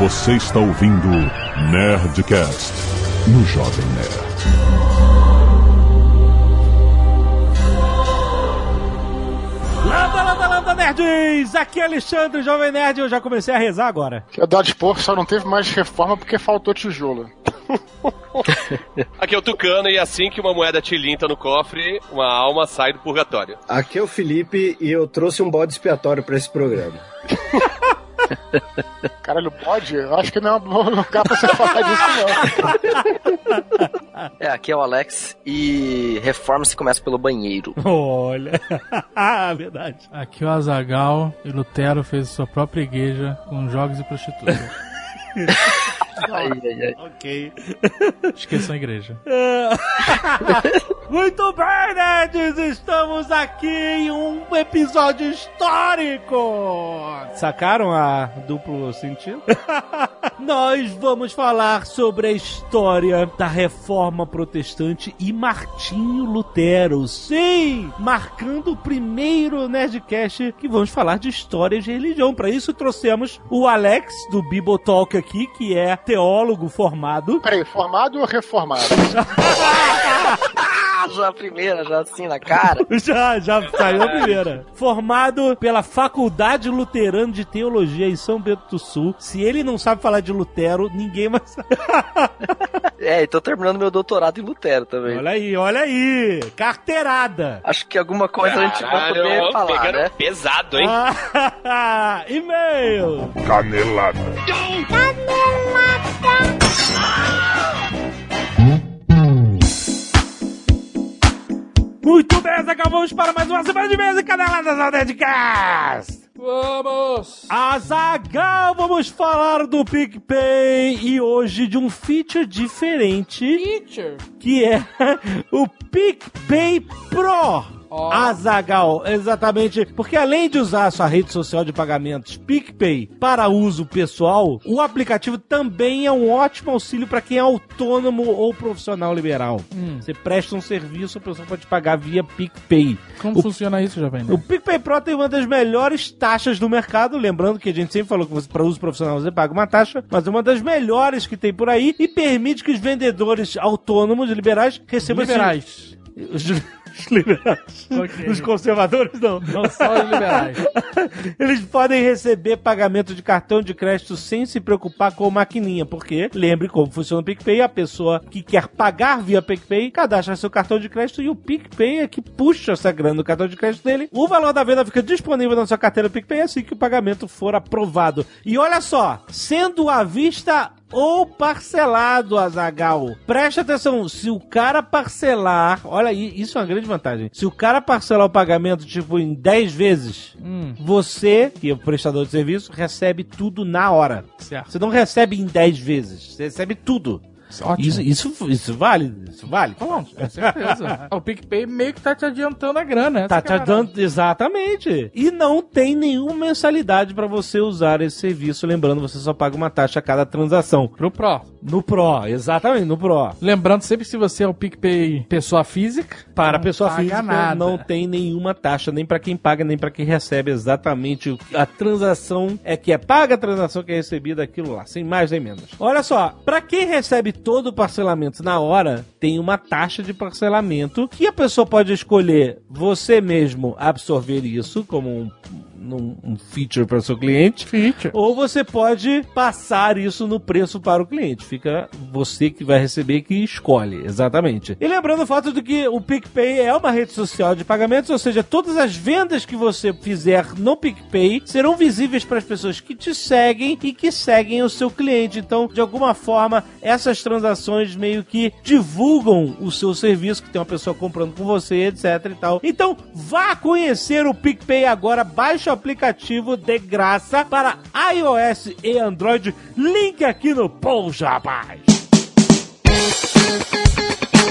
Você está ouvindo Nerdcast no Jovem Nerd. Landa, landa, landa, nerds! Aqui é Alexandre, Jovem Nerd, e eu já comecei a rezar agora. A Dodge Sport só não teve mais reforma porque faltou tijolo. Aqui é o Tucano e assim que uma moeda tilinta no cofre, uma alma sai do purgatório. Aqui é o Felipe e eu trouxe um bode expiatório pra esse programa. Caralho, pode? Eu acho que não é um bom lugar pra você falar disso, não. É, aqui é o Alex e reforma se começa pelo banheiro. Olha, verdade. Aqui é o Azagal e Lutero fez sua própria igreja com jogos e prostitutas. Ai, ai, ai. Ok. Esqueçam a igreja. Muito bem, nerds! Estamos aqui em um episódio histórico! Sacaram a duplo sentido? Nós vamos falar sobre a história da reforma protestante e Martinho Lutero. Sim! Marcando o primeiro Nerdcast que vamos falar de história de religião. Para isso trouxemos o Alex do Bibotalk aqui, que é teólogo formado. Peraí, formado ou reformado? Já a primeira, já assim na cara. Já, já saiu a primeira. Formado pela Faculdade Luterana de Teologia em São Bento do Sul. Se ele não sabe falar de Lutero, ninguém mais sabe. É, e tô terminando meu doutorado em Lutero também. Olha aí, olha aí. Carteirada. Acho que alguma coisa a gente vai Caralho, poder falar, pegando né? pesado, hein? E-mail. Canelada. Muito bem, acabamos para mais uma semana de mesa e caneladas ao Nerdcast. Vamos! Azagal, vamos falar do PicPay e hoje de um feature diferente Teacher! que é o PicPay Pro. Ó. Azagal, exatamente, porque além de usar a sua rede social de pagamentos PicPay para uso pessoal, o aplicativo também é um ótimo auxílio para quem é autônomo ou profissional liberal. Hum. Você presta um serviço, a pessoa pode pagar via PicPay. Como O- funciona isso, Jovem O Nerd? PicPay Pro tem uma das melhores taxas do mercado, lembrando que a gente sempre falou que para uso profissional você paga uma taxa, mas é uma das melhores que tem por aí e permite que os vendedores autônomos e liberais recebam Liberais. os liberais. Ok. Os conservadores não. Não só os liberais. Eles podem receber pagamento de cartão de crédito sem se preocupar com a maquininha, porque lembre como funciona o PicPay, a pessoa que quer pagar via PicPay cadastra seu cartão de crédito e o PicPay é que puxa essa grana do cartão de crédito dele. O valor da venda fica disponível na sua carteira PicPay assim que o pagamento for aprovado. E olha só, sendo à vista ou parcelado, Azagal. Preste atenção, se o cara parcelar, olha aí, isso é uma grande vantagem. Se o cara parcelar o pagamento tipo em 10 vezes, Hum, você, que é o prestador de serviço, recebe tudo na hora. certo. Você não recebe em 10 vezes, você recebe tudo. Ótimo. Isso, isso, isso vale? Isso vale? Bom, com certeza. o PicPay meio que tá te adiantando a grana. Tá te dando exatamente. E não tem nenhuma mensalidade pra você usar esse serviço. Lembrando, você só paga uma taxa a cada transação. Pro Pro. No Pro, exatamente, no Pro. Lembrando sempre se você é o PicPay pessoa física. Para não pessoa física nada. não tem nenhuma taxa, nem pra quem paga, nem pra quem recebe. Exatamente o que- a transação é que é paga a transação que é recebida aquilo lá, sem mais nem menos. Olha só, pra quem recebe todo o parcelamento na hora, tem uma taxa de parcelamento que a pessoa pode escolher você mesmo absorver isso como um, num- um feature para o seu cliente. Feature. Ou você pode passar isso no preço para o cliente. Fica você que vai receber que escolhe, exatamente. E lembrando o fato de que o PicPay é uma rede social de pagamentos, ou seja, todas as vendas que você fizer no PicPay serão visíveis para as pessoas que te seguem e que seguem o seu cliente. Então, de alguma forma, essas transações meio que divulgam o seu serviço, que tem uma pessoa comprando com você, etc e tal. Então, vá conhecer o PicPay agora, o aplicativo de graça para iOS e Android. Link aqui no post, rapaz.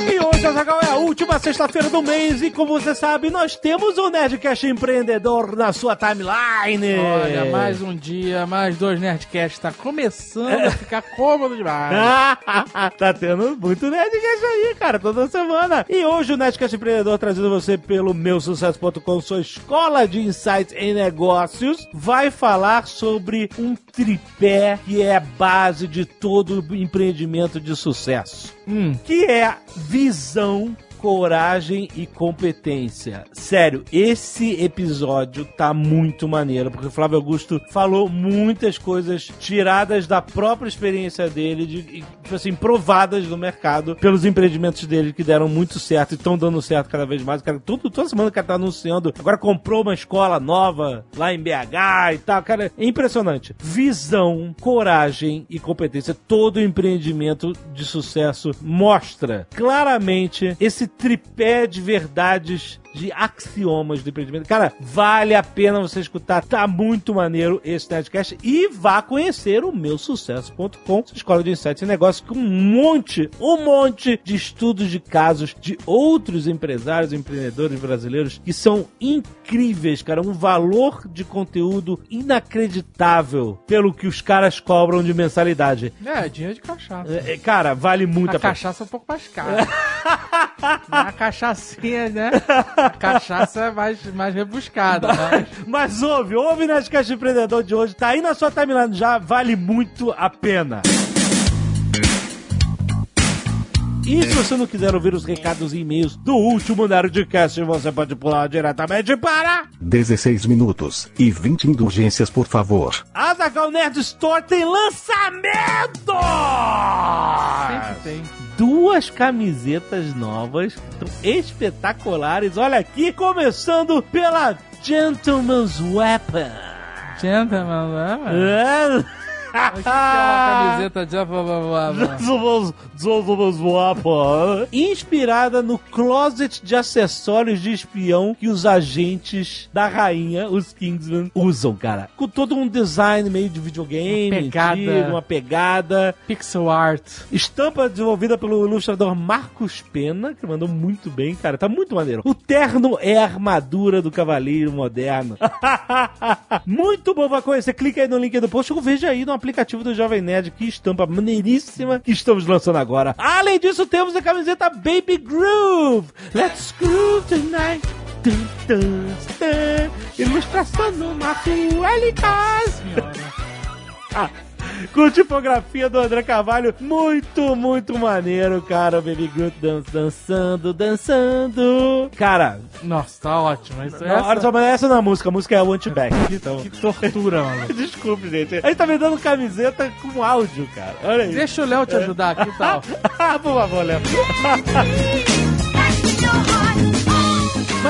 E hoje Azaghal, é a última sexta-feira do mês e como você sabe, nós temos o Nerdcast Empreendedor na sua timeline. Olha, mais um dia, mais dois Nerdcasts. Tá começando a ficar cômodo demais. tá tendo muito Nerdcast aí, cara, toda semana. E hoje o Nerdcast Empreendedor trazido a você pelo meusucesso.com, sua escola de insights em negócios, vai falar sobre um tripé que é a base de todo empreendimento de sucesso. Hum. Que é visão visão coragem e competência. Sério, esse episódio tá muito maneiro, porque o Flávio Augusto falou muitas coisas tiradas da própria experiência dele, de, tipo assim, provadas no mercado pelos empreendimentos dele que deram muito certo e estão dando certo cada vez mais. Cara, tudo, toda semana o cara tá anunciando, agora comprou uma escola nova lá em BH e tal. Cara, é impressionante. Visão, coragem e competência. Todo empreendimento de sucesso mostra claramente esse tripé de verdades de axiomas do empreendimento. Cara, vale a pena você escutar. Tá muito maneiro esse Nerdcast. E vá conhecer o meu sucesso.com, escola de insights e negócios, com um monte, um monte de estudos de casos de outros empresários e empreendedores brasileiros que são incríveis, cara. Um valor de conteúdo inacreditável pelo que os caras cobram de mensalidade. É, dinheiro de cachaça. É, é, cara, vale muito a, A pena. cachaça é um pouco mais cara. a cachaçinha, né? A cachaça é mais, mais rebuscada, né? Mas ouve, ouve Nerdcast Empreendedor de hoje, tá aí na sua timeline já, vale muito a pena. E se você não quiser ouvir os recados e e-mails do último Nerdcast, você pode pular diretamente para 16 minutos e 20 indulgências, por favor. Azaghal Nerd Store tem lançamento! Sempre tem. Duas camisetas novas espetaculares. Olha aqui, começando pela Gentleman's Weapon. Gentleman, né? É. O que que é uma camiseta de... Gentleman's Gentleman's Weapon. Inspirada no closet de acessórios de espião que os agentes da rainha, os Kingsmen, usam, cara. Com todo um design meio de videogame, Uma pegada. antigo, uma pegada. Pixel art. Estampa desenvolvida pelo ilustrador Marcos Pena, que mandou muito bem, cara. Tá muito maneiro. O terno é a armadura do cavaleiro moderno. muito bom pra conhecer. Clica aí no link do post ou veja aí no aplicativo do Jovem Nerd. Que estampa maneiríssima que estamos lançando agora. Além disso, temos a camiseta Baby Groove. Let's groove tonight. Ilustração do Marco Elicas. Ah, com tipografia do André Carvalho. Muito, muito maneiro, cara. O Baby Groot dan dançando, dançando. Cara, Nossa, tá ótimo. Isso, não, olha essa... só, mas essa não é a música, a música é o Antiback. Então, Que tortura, mano. desculpe, gente. A gente tá vendendo camiseta com áudio, cara. Olha aí. Deixa o Léo te ajudar aqui e tal. Por favor, Léo.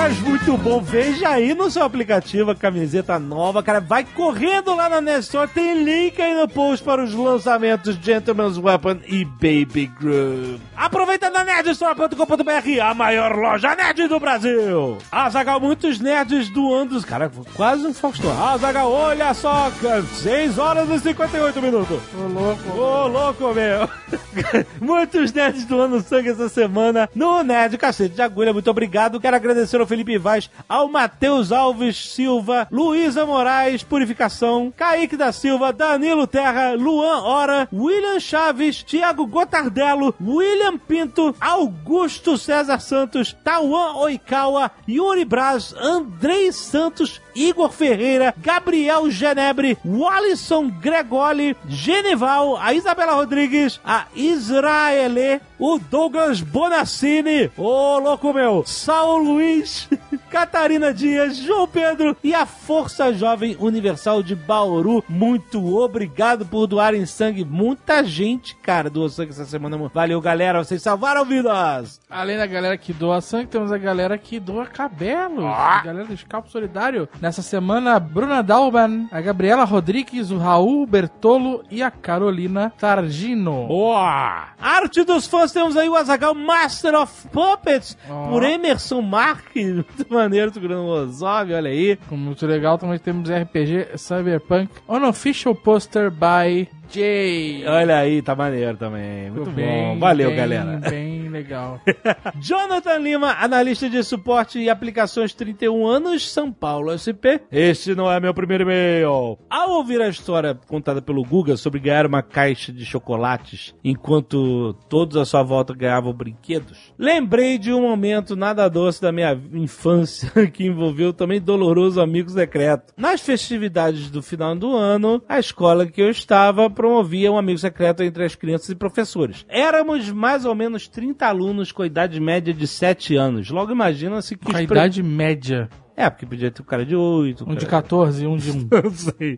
Mas muito bom, veja aí no seu aplicativo a camiseta nova, cara. Vai correndo lá na Nestor, tem link aí no post para os lançamentos Gentleman's Weapon e Baby Groove. Aproveita na nerdstore.com.br, a maior loja nerd do Brasil. Azagal, muitos nerds doando, cara, quase um Faustão. Azagal, olha só, 6 horas e 58 minutos. Ô, louco. Ô, louco, meu! Muitos nerds doando sangue essa semana no Nerd Cacete de Agulha. Muito obrigado. Quero agradecer ao Felipe Vaz, ao Matheus Alves Silva, Luísa Moraes, Purificação, Kaique da Silva, Danilo Terra, Luan Ora, William Chaves, Thiago Gotardello, William Pinto, Augusto César Santos, Tauan Oikawa, Yuri Braz, Andrei Santos, Igor Ferreira, Gabriel Genebre, Wallison Gregoli, Genival, a Isabela Rodrigues, a Israele, o Douglas Bonassini, ô louco meu, Saulo Luiz, Catarina Dias, João Pedro e a Força Jovem Universal de Bauru. Muito obrigado por doarem sangue. Muita gente, cara, doou sangue essa semana. Valeu, galera, vocês salvaram vidas. Além da galera que doa sangue, temos a galera que doa cabelo. A galera do Escalpo Solidário. Nessa semana, a Bruna Dalban, a Gabriela Rodrigues, o Raul Bertolo e a Carolina Targino. Boa! Arte dos fãs, temos aí o Azagal Master of Puppets, Ó. por Emerson Mark. Maneiro, segurando o Ozob, olha aí. Muito legal, também temos RPG Cyberpunk Unofficial Poster by Jay. Olha aí, tá maneiro também. Muito Ficou bom. Valeu, bem, galera. Bem legal. Jonathan Lima, analista de suporte e aplicações 31 anos, São Paulo SP. Este não é meu primeiro e-mail. Ao ouvir a história contada pelo Guga sobre ganhar uma caixa de chocolates enquanto todos à sua volta ganhavam brinquedos, lembrei de um momento nada doce da minha infância que envolveu também doloroso amigo secreto. Nas festividades do final do ano, a escola que eu estava promovia um amigo secreto entre as crianças e professores. Éramos mais ou menos 30 alunos com idade média de 7 anos. Logo imagina-se que... Com a idade média. É, porque podia ter um cara de 8. Um de 14 e um de 1. Não sei.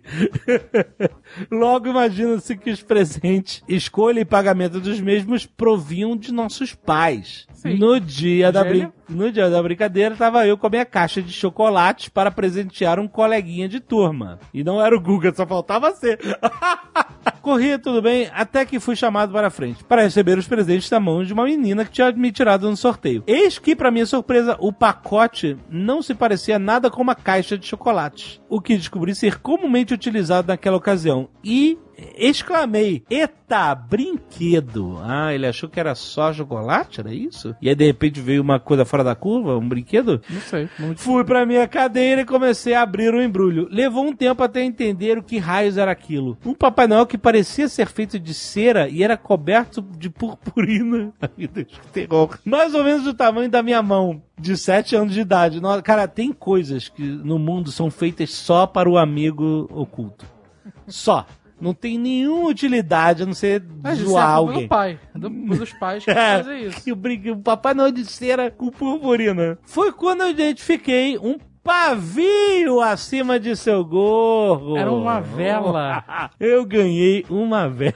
Logo imagina-se que os presentes, escolha e pagamento dos mesmos provinham de nossos pais. Sim. No dia, da brin... no dia da brincadeira, tava eu com a minha caixa de chocolates para presentear um coleguinha de turma. E não era o Guga, só faltava ser. Corria tudo bem, até que fui chamado para frente, para receber os presentes da mão de uma menina que tinha me tirado no sorteio. Eis que, para minha surpresa, o pacote não se parecia nada com uma caixa de chocolates, o que descobri ser comumente utilizado naquela ocasião. E exclamei: Eita, brinquedo! Ah, ele achou que era só chocolate? Era isso? E aí, de repente, veio uma coisa fora da curva, um brinquedo? Não sei. Não... Fui pra minha cadeira e comecei a abrir o embrulho. Levou um tempo até entender o que raios era aquilo. Um Papai Noel que parecia ser feito de cera e era coberto de purpurina. Ai, meu Deus, que terror. Mais ou menos do tamanho da minha mão. De 7 anos de idade. No- Cara, tem coisas que no mundo são feitas só para o amigo oculto. Só. Não tem nenhuma utilidade a não ser Mas isso é zoar a culpa alguém. do pai. Do, dos pais que É, fazem isso. o, o Papai Noel de cera com purpurina. Foi quando eu identifiquei um pavio acima de seu gorro. Era uma vela. Eu ganhei uma vela.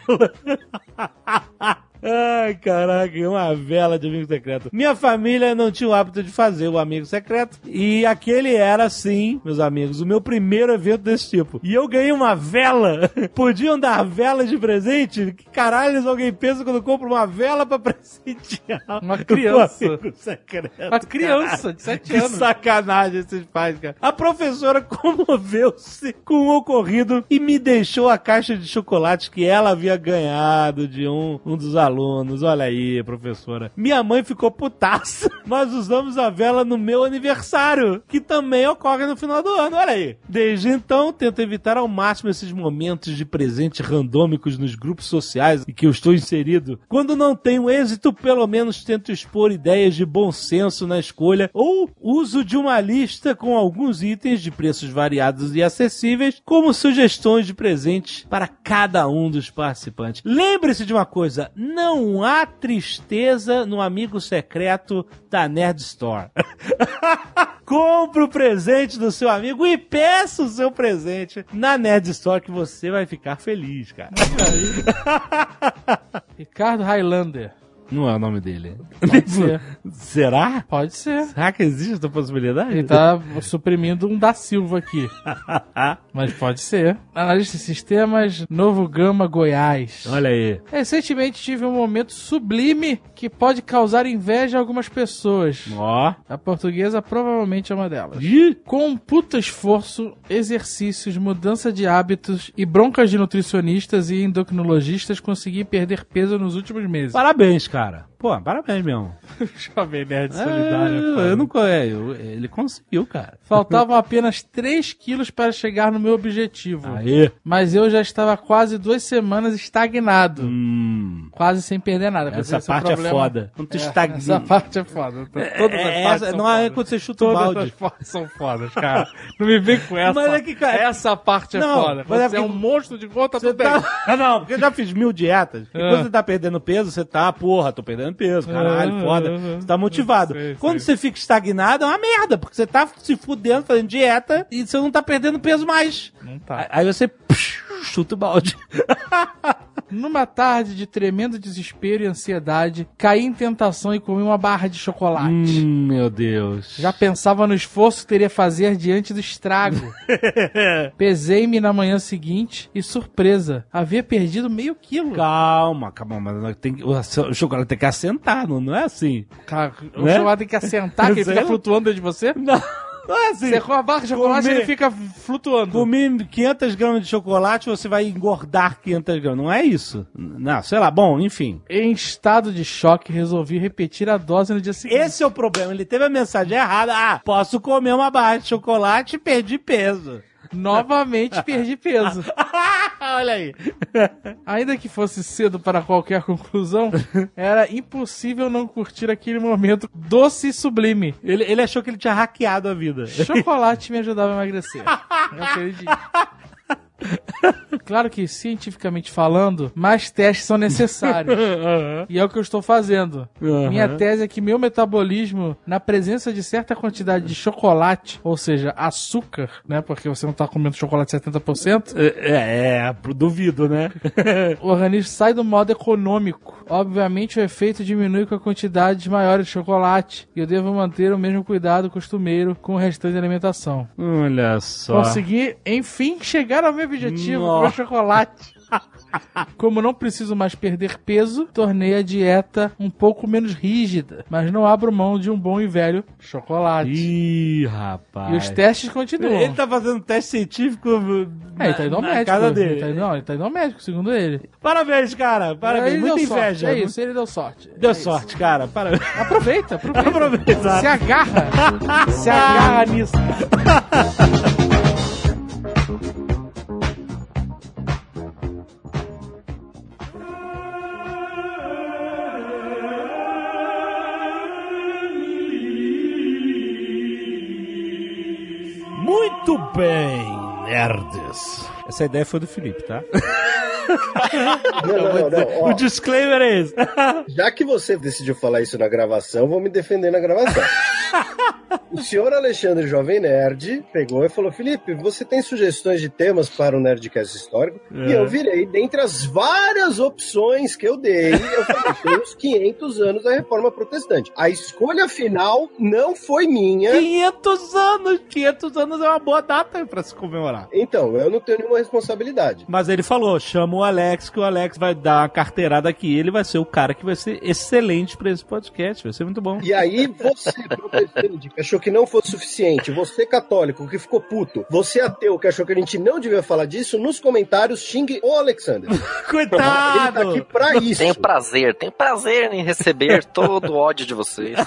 Ai, caraca, uma vela de amigo secreto. Minha família não tinha o hábito de fazer o amigo secreto. E aquele era, sim, meus amigos, o meu primeiro evento desse tipo. E eu ganhei uma vela. Podiam dar vela de presente? Que caralho alguém pensa quando compra uma vela pra presentear? Uma criança. Amigo secreto. Uma criança de 7 Que anos. sacanagem esses pais, cara. A professora comoveu-se com o ocorrido e me deixou a caixa de chocolates que ela havia ganhado de um, um dos alunos. Olha aí, professora. Minha mãe ficou putaça, mas usamos a vela no meu aniversário, que também ocorre no final do ano. Olha aí. Desde então, tento evitar ao máximo esses momentos de presentes randômicos nos grupos sociais em que eu estou inserido. Quando não tenho êxito, pelo menos tento expor ideias de bom senso na escolha ou uso de uma lista com alguns itens de preços variados e acessíveis como sugestões de presentes para cada um dos participantes. Lembre-se de uma coisa, não há tristeza no amigo secreto da Nerd Store. Compre o presente do seu amigo e peça o seu presente na Nerd Store que você vai ficar feliz, cara. Ricardo Highlander. Não é o nome dele. Pode ser. Será? Pode ser. Será que existe essa possibilidade? Ele tá suprimindo um da Silva aqui. Mas pode ser. Analista de sistemas, Novo Gama, Goiás. Olha aí. Recentemente tive um momento sublime que pode causar inveja a algumas pessoas. Ó. A portuguesa provavelmente é uma delas. Ih, Com um puta esforço, exercícios, mudança de hábitos e broncas de nutricionistas e endocrinologistas, consegui perder peso nos últimos meses. Parabéns, cara cara. Pô, parabéns mesmo. Jovem Nerd É, Solidário. eu não é, eu- ele conseguiu, cara. Faltavam apenas 3 quilos para chegar no meu objetivo. Aí. Mas eu já estava quase duas semanas estagnado. Hum. Quase sem perder nada. Essa Esse é o parte é foda. Quando tu É, estagna. Essa parte é foda. Todas É, as é, essa- não é quando você chuta o balde. as são fodas, cara. Não me vem com essa. Mas é que, cara, essa parte é não, foda. mas é Você é, porque- um monstro de conta, Você tudo tá... Ah, não, porque eu já fiz mil dietas. E Ah. quando você tá perdendo peso, você tá, porra, tô perdendo peso, caralho, Ah, foda. ah, Você tá motivado. sei, quando sei. você fica estagnado, é uma merda, porque você tá se fudendo, fazendo dieta e você não tá perdendo peso mais. Não tá. Aí você psh, chuta o balde. Numa tarde de tremendo desespero e ansiedade, caí em tentação e comi uma barra de chocolate. hum, meu Deus. Já pensava no esforço que teria fazer diante do estrago. Pesei-me na manhã seguinte e, surpresa, havia perdido meio quilo. Calma, calma, mas tem o o chocolate tem que assentar, não, não é assim? Cara, o Né? chocolate tem que assentar, que ele fica flutuando dentro de você? Não. Não é assim. Você com a barra de chocolate, Comer- ele fica flutuando. Comer 500 gramas de chocolate, você vai engordar 500 gramas. Não é isso. Não, sei lá. Bom, enfim. Em estado de choque, resolvi repetir a dose no dia seguinte. Esse é o problema. Ele teve a mensagem errada. Ah, posso comer uma barra de chocolate e perdi peso. Novamente perdi peso. Olha aí. Ainda que fosse cedo para qualquer conclusão, era impossível não curtir aquele momento doce e sublime. Ele, ele achou que ele tinha hackeado a vida. Chocolate me ajudava a emagrecer. Eu acredito. Claro que, cientificamente falando, mais testes são necessários. E é o que eu estou fazendo. Aham. Minha tese é que meu metabolismo, na presença de certa quantidade de chocolate, ou seja, açúcar, né? Porque você não está comendo chocolate 70%, É, é, duvido, né? o organismo sai do modo econômico. Obviamente, o efeito diminui com a quantidade maior de chocolate. E eu devo manter o mesmo cuidado costumeiro com o restante da alimentação. Olha só. Consegui, enfim, chegar ao meu objetivo Nossa. chocolate. Como não preciso mais perder peso, tornei a dieta um pouco menos rígida, mas não abro mão de um bom e velho chocolate. Ih, rapaz. E os testes continuam. Ele tá fazendo teste científico É, ele tá indo ao na médico. casa Ele dele. tá indo, não, ele tá indo ao médico, segundo ele. Parabéns, cara. Parabéns. Ele Muita deu sorte, inveja. É isso, ele deu sorte. Deu É isso. sorte, cara. Parabéns. Aproveita, aproveita. Aproveita. Se agarra. Se agarra nisso. Muito bem, nerds. Essa ideia foi do Felipe, tá? Não, não, não, o disclaimer é esse. já que você decidiu falar isso na gravação, eu vou me defender na gravação. O senhor Alexandre Jovem Nerd pegou e falou: Felipe, você tem sugestões de temas para o Nerdcast histórico? E É. eu virei, dentre as várias opções que eu dei, eu falei: tem os 500 anos da reforma protestante. A escolha final não foi minha. 500 anos. 500 anos é uma boa data pra se comemorar. Então, eu não tenho nenhuma responsabilidade. Mas ele falou, chama o Alex, que o Alex vai dar uma carteirada aqui. Ele vai ser o cara que vai ser excelente pra esse podcast. Vai ser muito bom. E aí, você, protestante, que achou que não fosse suficiente, você católico que ficou puto, você ateu que achou que a gente não devia falar disso, nos comentários xingue o Alexander. Ele tá Coitado! aqui pra isso. Tenho prazer, tenho prazer em receber todo o ódio de vocês.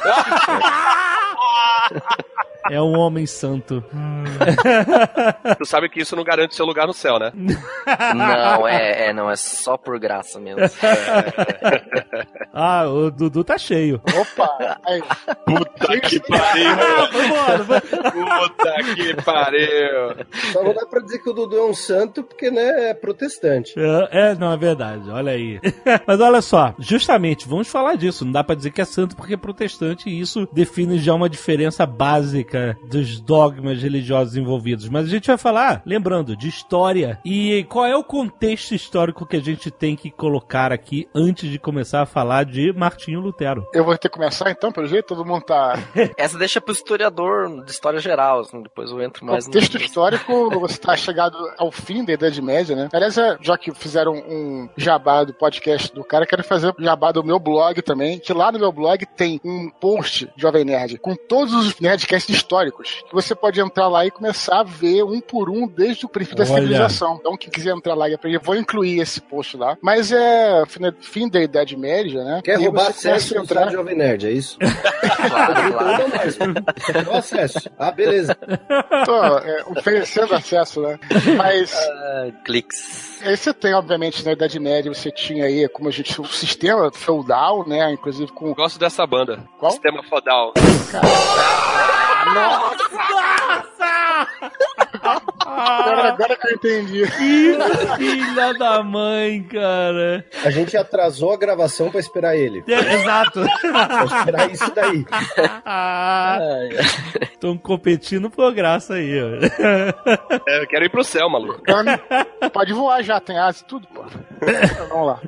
É um homem santo. Tu sabe que isso não garante seu lugar no céu, né? Não, é, é, não, é só por graça mesmo. Ah, o Dudu tá cheio. Opa! Aí, Puta que pariu! Vambora. Puta que pariu! Só não dá pra dizer que o Dudu é um santo porque, né, é protestante. É, é, não, é verdade, olha aí. Mas olha só, justamente, vamos falar disso. Não dá pra dizer que é santo porque é protestante e isso define já uma diferença básica dos dogmas religiosos envolvidos. Mas a gente vai falar, lembrando, de história e qual é o contexto histórico que a gente tem que colocar aqui antes de começar a falar de Martinho Lutero. eu vou ter que começar então, pelo jeito, todo mundo tá. Essa deixa pro historiador de história geral, assim, depois eu entro mais O texto histórico, você está chegado ao fim da Idade Média, né? Aliás, é, já que fizeram um jabá do podcast do cara, quero fazer jabá do meu blog também, que lá no meu blog tem um post, Jovem Nerd, com todos os Nerdcasts históricos, que você pode entrar lá e começar a ver um por um desde o princípio da Olha. civilização. Então, quem quiser entrar lá e aprender, eu vou incluir esse post lá. Mas é fim da- da Idade Média, né? Quer E roubar acesso a do site Jovem Nerd, é isso? Claro, claro. Acesso. Ah, beleza. Tô é, oferecendo acesso, né? Mas Ah, cliques. Aí você tem, obviamente, na Idade Média, você tinha aí, como a gente, o sistema feudal, né? Inclusive com. Gosto dessa banda. Qual? Sistema 老 Agora, agora que eu entendi. Que filha da mãe, cara. A gente atrasou a gravação pra esperar ele. É, exato. Pra esperar isso daí. Estão competindo por graça aí, ó. É, eu quero ir pro céu, maluco. Pode voar já, tem asa e tudo, pô. Vamos lá.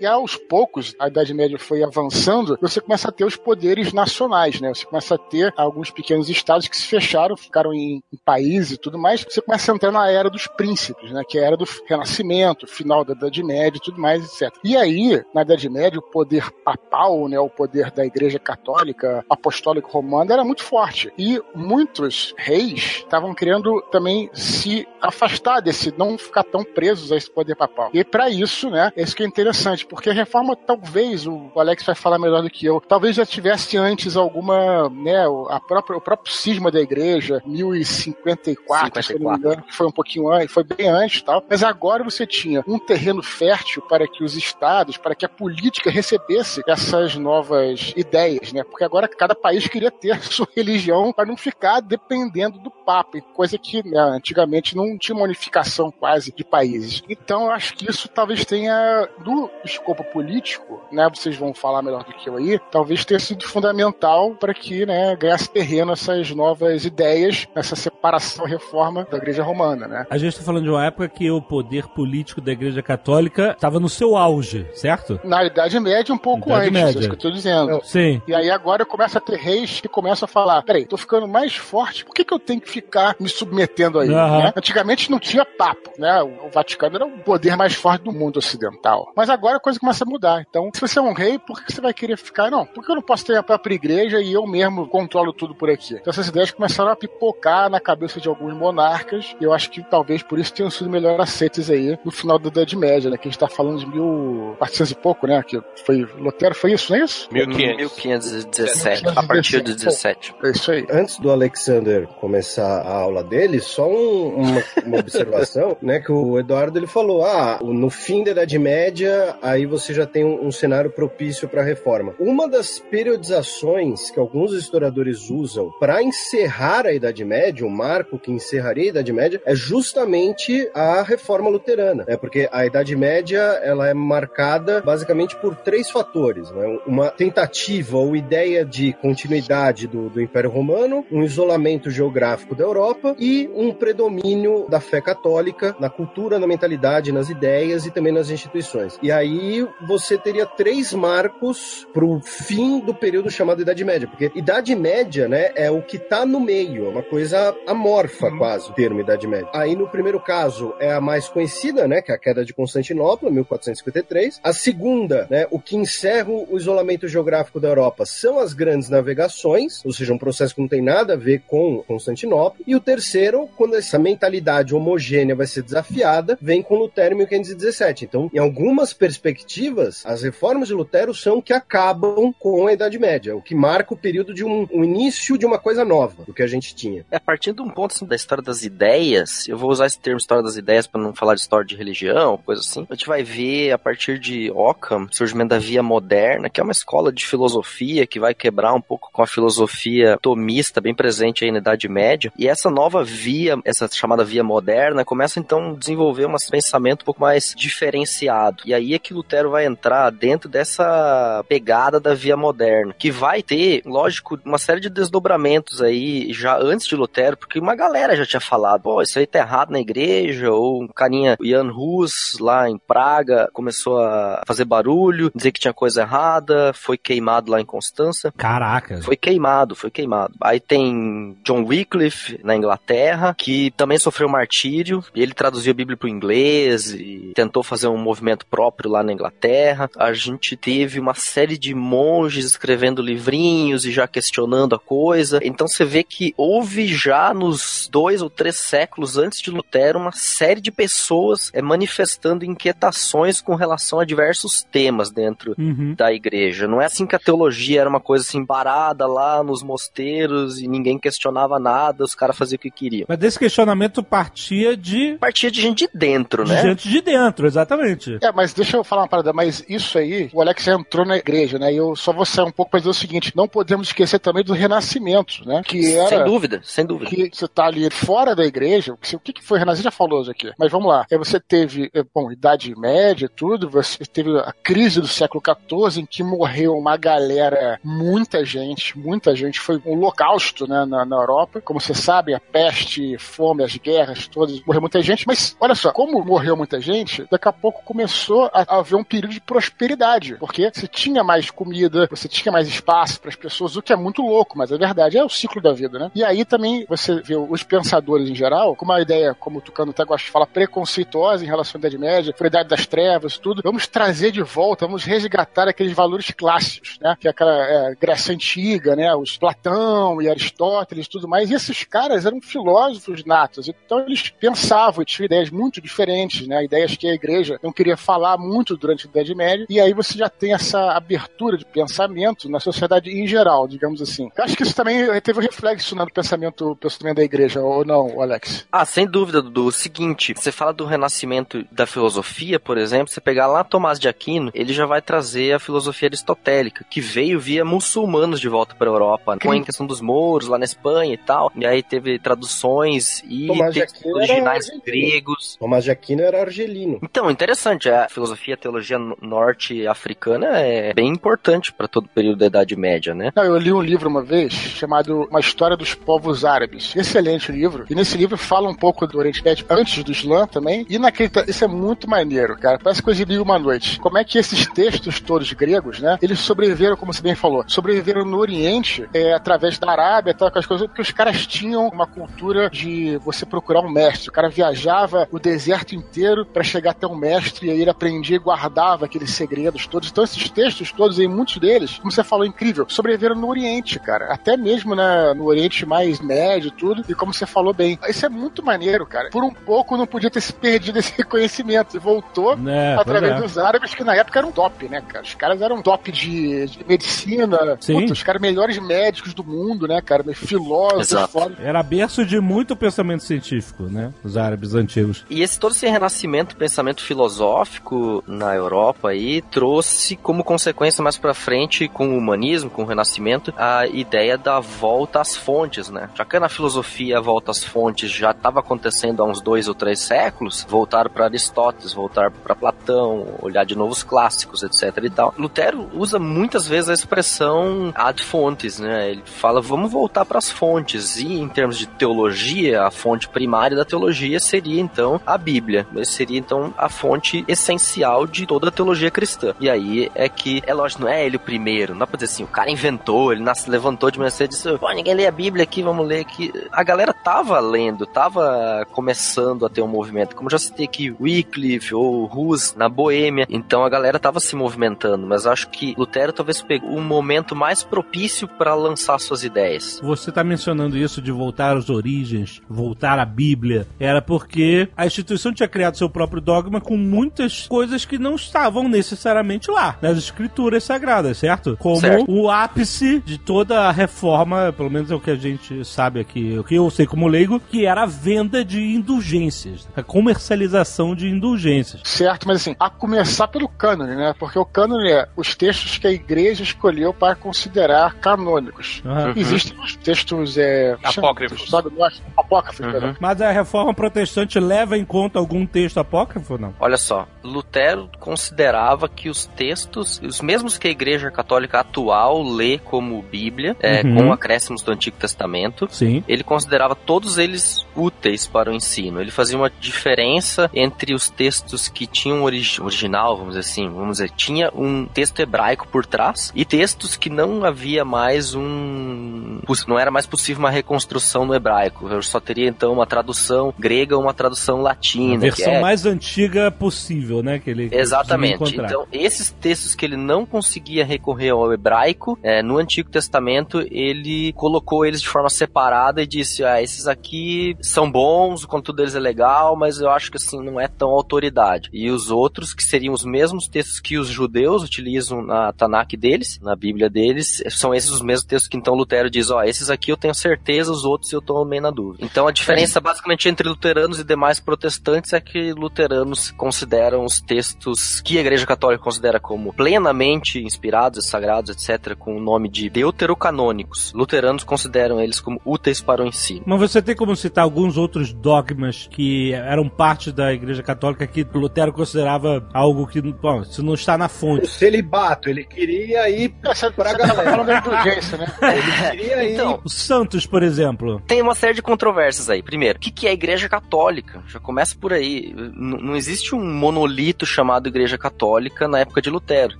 E aos poucos, a Idade Média foi avançando, você começa a ter os poderes nacionais, né? Você começa a ter alguns pequenos estados que se fecharam, ficaram em em, países e tudo mais, você começa a entrar na era dos príncipes, né? Que é a era do Renascimento, final da Idade Média e tudo mais, etc. E aí, na Idade Média, o poder papal, né? O poder da Igreja Católica, Apostólica Romana era muito forte. E muitos reis estavam querendo também se afastar desse, não ficar tão presos a esse poder papal. E para isso, né? Isso que é interessante, porque a reforma, talvez, o Alex vai falar melhor do que eu, talvez já tivesse antes alguma, né? A própria, o próprio cisma da igreja, 1054, 54. se não me engano, que foi um pouquinho antes, foi bem antes tal. Mas agora você tinha um terreno fértil para que os estados, para que a política recebesse essas novas ideias, né? Porque agora cada país queria ter sua religião para não ficar dependendo do Papa, coisa que né, antigamente não tinha uma unificação quase de países. Então eu acho que isso talvez tenha, do escopo político, né? Vocês vão falar melhor do que eu aí, talvez tenha sido fundamental para que, né, ganhasse terreno essas novas ideias, essa separação reforma da Igreja Romana, né? A gente está falando de uma época que o poder político da Igreja Católica estava no seu auge, certo? Na Idade Média, um pouco Idade antes, Média. é isso que eu tô dizendo. Sim. E aí agora começa a ter reis que começam a falar: peraí, tô ficando mais forte, por que, que eu tenho que ficar me submetendo aí? Aham. né? Antigamente não tinha papo, né? O Vaticano era o poder mais forte do mundo ocidental. Mas agora a coisa começa a mudar. Então, se você é um rei, por que você vai querer ficar? Não, porque eu não posso ter a própria igreja e eu mesmo controlo tudo por aqui. Então essas ideias começaram a pipocar na cabeça de alguns monarcas, e eu acho que talvez por isso tenham sido melhor aceitas aí no final da Idade Média, né? Que a gente tá falando de 1400 e pouco, né? Que foi Lutero, foi isso, não é isso? 1500. 1517, a partir do 17. É isso aí. Antes do Alexander começar a aula dele, só um- uma, uma observação, né? Que o Eduardo ele falou: ah, no fim da Idade Média, aí você já tem um, um cenário propício para reforma. Uma das periodizações que alguns historiadores usam para encerrar a Idade Média, o marco que encerraria a Idade Média, é justamente a reforma luterana, né? Porque a Idade Média ela é marcada basicamente por três fatores, né? Uma tentativa ou ideia de continuidade do, do Império Romano, um isolamento geográfico da Europa e um predomínio da fé católica na cultura, na mentalidade, nas ideias e também nas instituições. E aí você teria três marcos para o fim do período chamado Idade Média, porque Idade Média, né, é o que está no meio, é uma coisa amorfa quase o termo Idade Média. Aí no primeiro caso é a mais conhecida, né, que é a queda de Constantinopla, 1453. A segunda, né, o que encerra o isolamento geográfico da Europa são as grandes navegações, ou seja, um processo que não tem nada a ver com Constantinopla. E o terceiro, quando essa mentalidade homogênea vai ser desafiada, vem com Lutero em 1517. Então, em algumas perspectivas, as reformas de Lutero são que acabam com a Idade Média, o que marca o período de um, um início de uma coisa nova, do que a gente tinha. É, a partir de um ponto assim, da história das ideias, eu vou usar esse termo história das ideias para não falar de história de religião, coisa assim. A gente vai ver a partir de Ockham, surgimento da via moderna, que é uma escola de filosofia que vai quebrar um pouco com a filosofia tomista bem presente aí na Idade Média. E essa nova via, essa chamada via moderna, começa então a desenvolver um pensamento um pouco mais diferenciado. E aí é que Lutero vai entrar dentro dessa pegada da via moderna, que vai ter, lógico, uma série de desdobramentos aí já antes de Lutero, porque uma galera já tinha falado, pô, isso aí tá errado na igreja, ou um carinha, Jan Hus, lá em Praga, começou a fazer barulho, dizer que tinha coisa errada, foi queimado lá em Constança. Caraca. Foi queimado, foi queimado. Aí tem John Wycliffe na Inglaterra, que também sofreu martírio. e Ele traduziu a Bíblia para o inglês e tentou fazer um movimento próprio lá na Inglaterra. A gente teve uma série de monges escrevendo livrinhos e já questionando a coisa. Então você vê que houve já nos dois ou três séculos antes de Lutero uma série de pessoas eh, manifestando inquietações com relação a diversos temas dentro Uhum. da igreja. Não é assim que a teologia era uma coisa assim parada lá nos mosteiros e ninguém questionava nada, os caras faziam o que queriam. Mas desse questionamento partia de, Partia de gente de dentro, de né? gente de dentro, exatamente. É, mas deixa eu falar uma parada, mas isso aí, o Alex entrou na igreja, né? E eu só vou sair um pouco pra dizer o seguinte: não podemos esquecer também do renascimento, né? Que era. Sem dúvida, sem dúvida. que você tá ali fora da igreja, o que que foi? Renascer já falou isso aqui, mas vamos lá. É, você teve, é, bom, Idade Média e tudo, você teve a crise do século XIV, em que morreu uma galera, muita gente, muita gente, foi um holocausto, né, na, na Europa. Como você sabe, a peste, fome, as guerras todas, morreu muita gente, mas olha só, como morreu muita gente, daqui a pouco começou a haver um período de prosperidade, porque você tinha mais comida, você tinha mais espaço para as pessoas, o que é muito louco, mas é verdade, é o ciclo da vida, né? E aí também você vê os pensadores em geral, com uma ideia, como o Tucano até gosta de falar, preconceituosa em relação à Idade Média, a Idade das Trevas, tudo. Vamos trazer de volta, vamos resgatar aqueles valores clássicos, né? Que é aquela é, Grécia Antiga, né? Os Platão e Aristóteles e tudo mais. E esses caras eram filósofos natos, então eles pensavam e tinham ideias muito diferentes, né? Ideias que a igreja não queria falar muito durante a Idade Média. E aí você já tem essa abertura de pensamento na sociedade em geral, digamos assim. Eu acho que isso também teve um reflexo né, no pensamento, pensamento da igreja, ou não, Alex? Ah, sem dúvida, Dudu. O seguinte, você fala do renascimento da filosofia, por exemplo, você pegar lá Tomás de Aquino, ele já vai trazer a filosofia aristotélica, que veio via muçulmanos de volta para a Europa, né? com a questão dos mouros lá na Espanha e tal. E aí teve traduções e textos originais gregos. Tomás de Aquino era argelino. Então, interessante, a filosofia e a teologia no- norte-africana é bem importante para todo o período da Idade Média, né? Não, eu li um livro uma vez chamado Uma História dos Povos Árabes. Excelente livro. E nesse livro fala um pouco do Oriente Médio antes do Islã também. E naquele. Isso é muito maneiro, cara. Parece coisa de uma noite. Como é que esses textos todos gregos, né? Eles sobreviveram, como você bem falou, sobreviveram no Oriente é, através da Arábia, tal, aquelas coisas, porque os caras tinham uma cultura de você procurar um mestre. O cara viajava o deserto inteiro para chegar até um mestre e aí ele aprendia e guardava aqueles segredos todos. Então esses textos todos, aí, muitos deles, como você falou, incrível, sobreviveram no Oriente, cara. Até mesmo né, no Oriente mais médio e tudo. E como você falou bem, isso é muito maneiro, cara. Por um pouco não podia ter se perdido esse conhecimento. E voltou É, através pois é. dos árabes, que na época eram top, né, cara? Os caras eram top de, de medicina. Sim. Puta, os caras melhores médicos do mundo, né, cara? Filósofos, foda. Era berço de muito pensamento científico, né? Os árabes antigos. E esse todo esse renascimento, pensamento filosófico na Europa aí trouxe como consequência mais pra frente com o humanismo, com o renascimento, a ideia da volta às fontes, né? Já que na filosofia a volta às fontes já estava acontecendo há uns dois ou três séculos, voltaram para Aristóteles, voltaram para Platão, olhar de novo os clássicos, etc e tal. Lutero usa muitas vezes a expressão ad fontes, né? Ele fala, vamos voltar para as fontes. E em termos de teologia, a fonte primária da teologia seria então a Bíblia. Seria então a fonte essencial de toda a teologia cristã. E aí é que, é lógico, não é ele o primeiro. Não dá pra dizer assim, o cara inventou, ele levantou de manhã cedo e disse, pô, ninguém lê a Bíblia aqui, vamos ler aqui. A galera tava lendo, tava começando a ter um movimento. Como já citei aqui, Wycliffe ou Hus na Boêmia. Então a galera tava se movimentando, mas acho que Lutero talvez pegou um momento mais propício para lançar suas ideias. Você está mencionando isso de voltar às origens, voltar à Bíblia, era porque a instituição tinha criado seu próprio dogma com muitas coisas que não estavam necessariamente lá, nas escrituras sagradas, certo? Como Certo. o ápice de toda a reforma, pelo menos é o que a gente sabe aqui, o que eu sei como leigo, que era a venda de indulgências, a comercialização de indulgências. Certo, mas assim, a começar pelo cânone, né? Porque o cânone é os textos que a igreja escolheu para considerar canônicos. Aham. Existem os textos é, Apócrifos. Sabe, apócrifos, Uhum. Mas a reforma protestante leva em conta algum texto apócrifo ou não? Olha só, Lutero considerava que os textos, os mesmos que a Igreja Católica atual lê como Bíblia, é, Uhum. com acréscimos do Antigo Testamento, Sim. ele considerava todos eles úteis para o ensino. Ele fazia uma diferença entre os textos que tinham origi original, vamos dizer assim, vamos dizer, tinha um texto hebraico por trás e textos que não havia mais um, não era mais possível uma reconstrução no hebraico. Eu só teria então uma tradução grega ou uma tradução A latina. versão que é mais antiga possível, né? Que ele Exatamente. Então, esses textos que ele não conseguia recorrer ao hebraico, é, no Antigo Testamento, ele colocou eles de forma separada e disse: Ah, esses aqui são bons, o conteúdo deles é legal, mas eu acho que assim não é tão autoridade. E os outros, que seriam os mesmos textos que os judeus utilizam na Tanakh deles, na Bíblia deles, são esses os mesmos textos que então Lutero diz: Ó, esses aqui eu tenho certeza, os outros eu tô meio na dúvida. Então a diferença basicamente entre luteranos e demais protestantes é que luteranos consideram os textos que a Igreja Católica considera como plenamente inspirados sagrados, etc., com o nome de deuterocanônicos. Luteranos consideram eles como úteis para o ensino. Mas você tem como citar alguns outros dogmas que eram parte da Igreja Católica que Lutero considerava algo que, bom, isso não está na O fonte. celibato, ele queria ir pra você tá galera. falando da indulgência, né? Ele queria ir. Então, Os santos, por exemplo. Tem uma série de controvérsias aí. Primeiro, o que que é a Igreja Católica? Já começa por aí. N- não existe um monolito chamado Igreja Católica na época de Lutero.